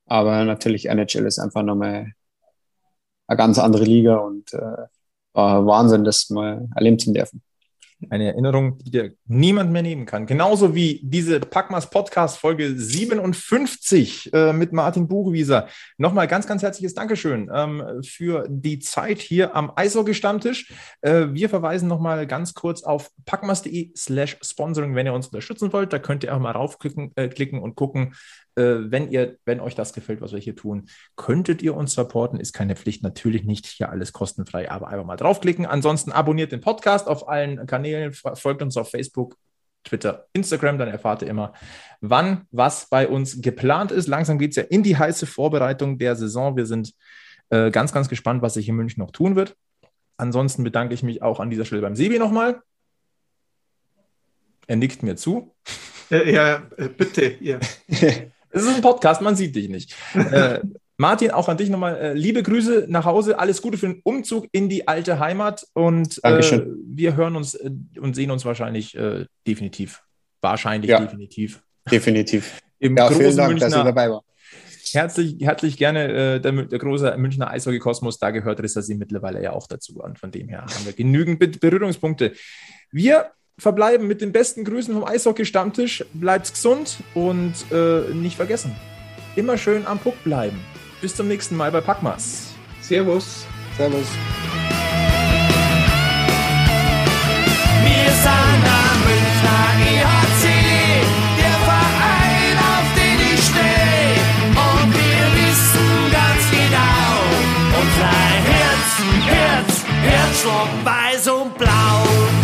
Aber natürlich NHL ist einfach nochmal eine ganz andere Liga und äh, war Wahnsinn, das mal erleben zu dürfen. Eine Erinnerung, die dir niemand mehr nehmen kann. Genauso wie diese Packmas Podcast Folge 57 äh, mit Martin Buchwieser. Nochmal ganz, ganz herzliches Dankeschön ähm, für die Zeit hier am Eishockey-Stammtisch. Äh, wir verweisen nochmal ganz kurz auf packmas.de slash sponsoring, wenn ihr uns unterstützen wollt. Da könnt ihr auch mal raufklicken äh, klicken und gucken, wenn ihr, wenn euch das gefällt, was wir hier tun, könntet ihr uns supporten. Ist keine Pflicht, natürlich nicht hier alles kostenfrei, aber einfach mal draufklicken. Ansonsten abonniert den Podcast auf allen Kanälen, folgt uns auf Facebook Twitter, Instagram. Dann erfahrt ihr immer, wann was bei uns geplant ist. Langsam geht es ja in die heiße Vorbereitung der Saison. Wir sind äh, ganz, ganz gespannt, was sich in München noch tun wird. Ansonsten bedanke ich mich auch an dieser Stelle beim Sebi nochmal. Er nickt mir zu. Äh, ja, äh, bitte. Ja. Es ist ein Podcast, man sieht dich nicht. äh, Martin, auch an dich nochmal äh, liebe Grüße nach Hause. Alles Gute für den Umzug in die alte Heimat. Und äh, wir hören uns äh, und sehen uns wahrscheinlich äh, definitiv. Wahrscheinlich ja, definitiv. Definitiv. Im ja, großen vielen Dank, Münchner, dass ihr dabei war. Herzlich, herzlich gerne der, der, große Münchner Eishockey-Kosmos. Da gehört Rissasi mittlerweile ja auch dazu. Und von dem her haben wir genügend Berührungspunkte. Wir verbleiben mit den besten Grüßen vom Eishockey-Stammtisch. Bleibt gesund und äh, nicht vergessen, immer schön am Puck bleiben. Bis zum nächsten Mal bei Packmas. Servus. Servus. Wir sind am Münchner EHC, der Verein, auf den ich stehe. Und wir wissen ganz genau, unser Herz, Herz, Herzschlag weiß und blau.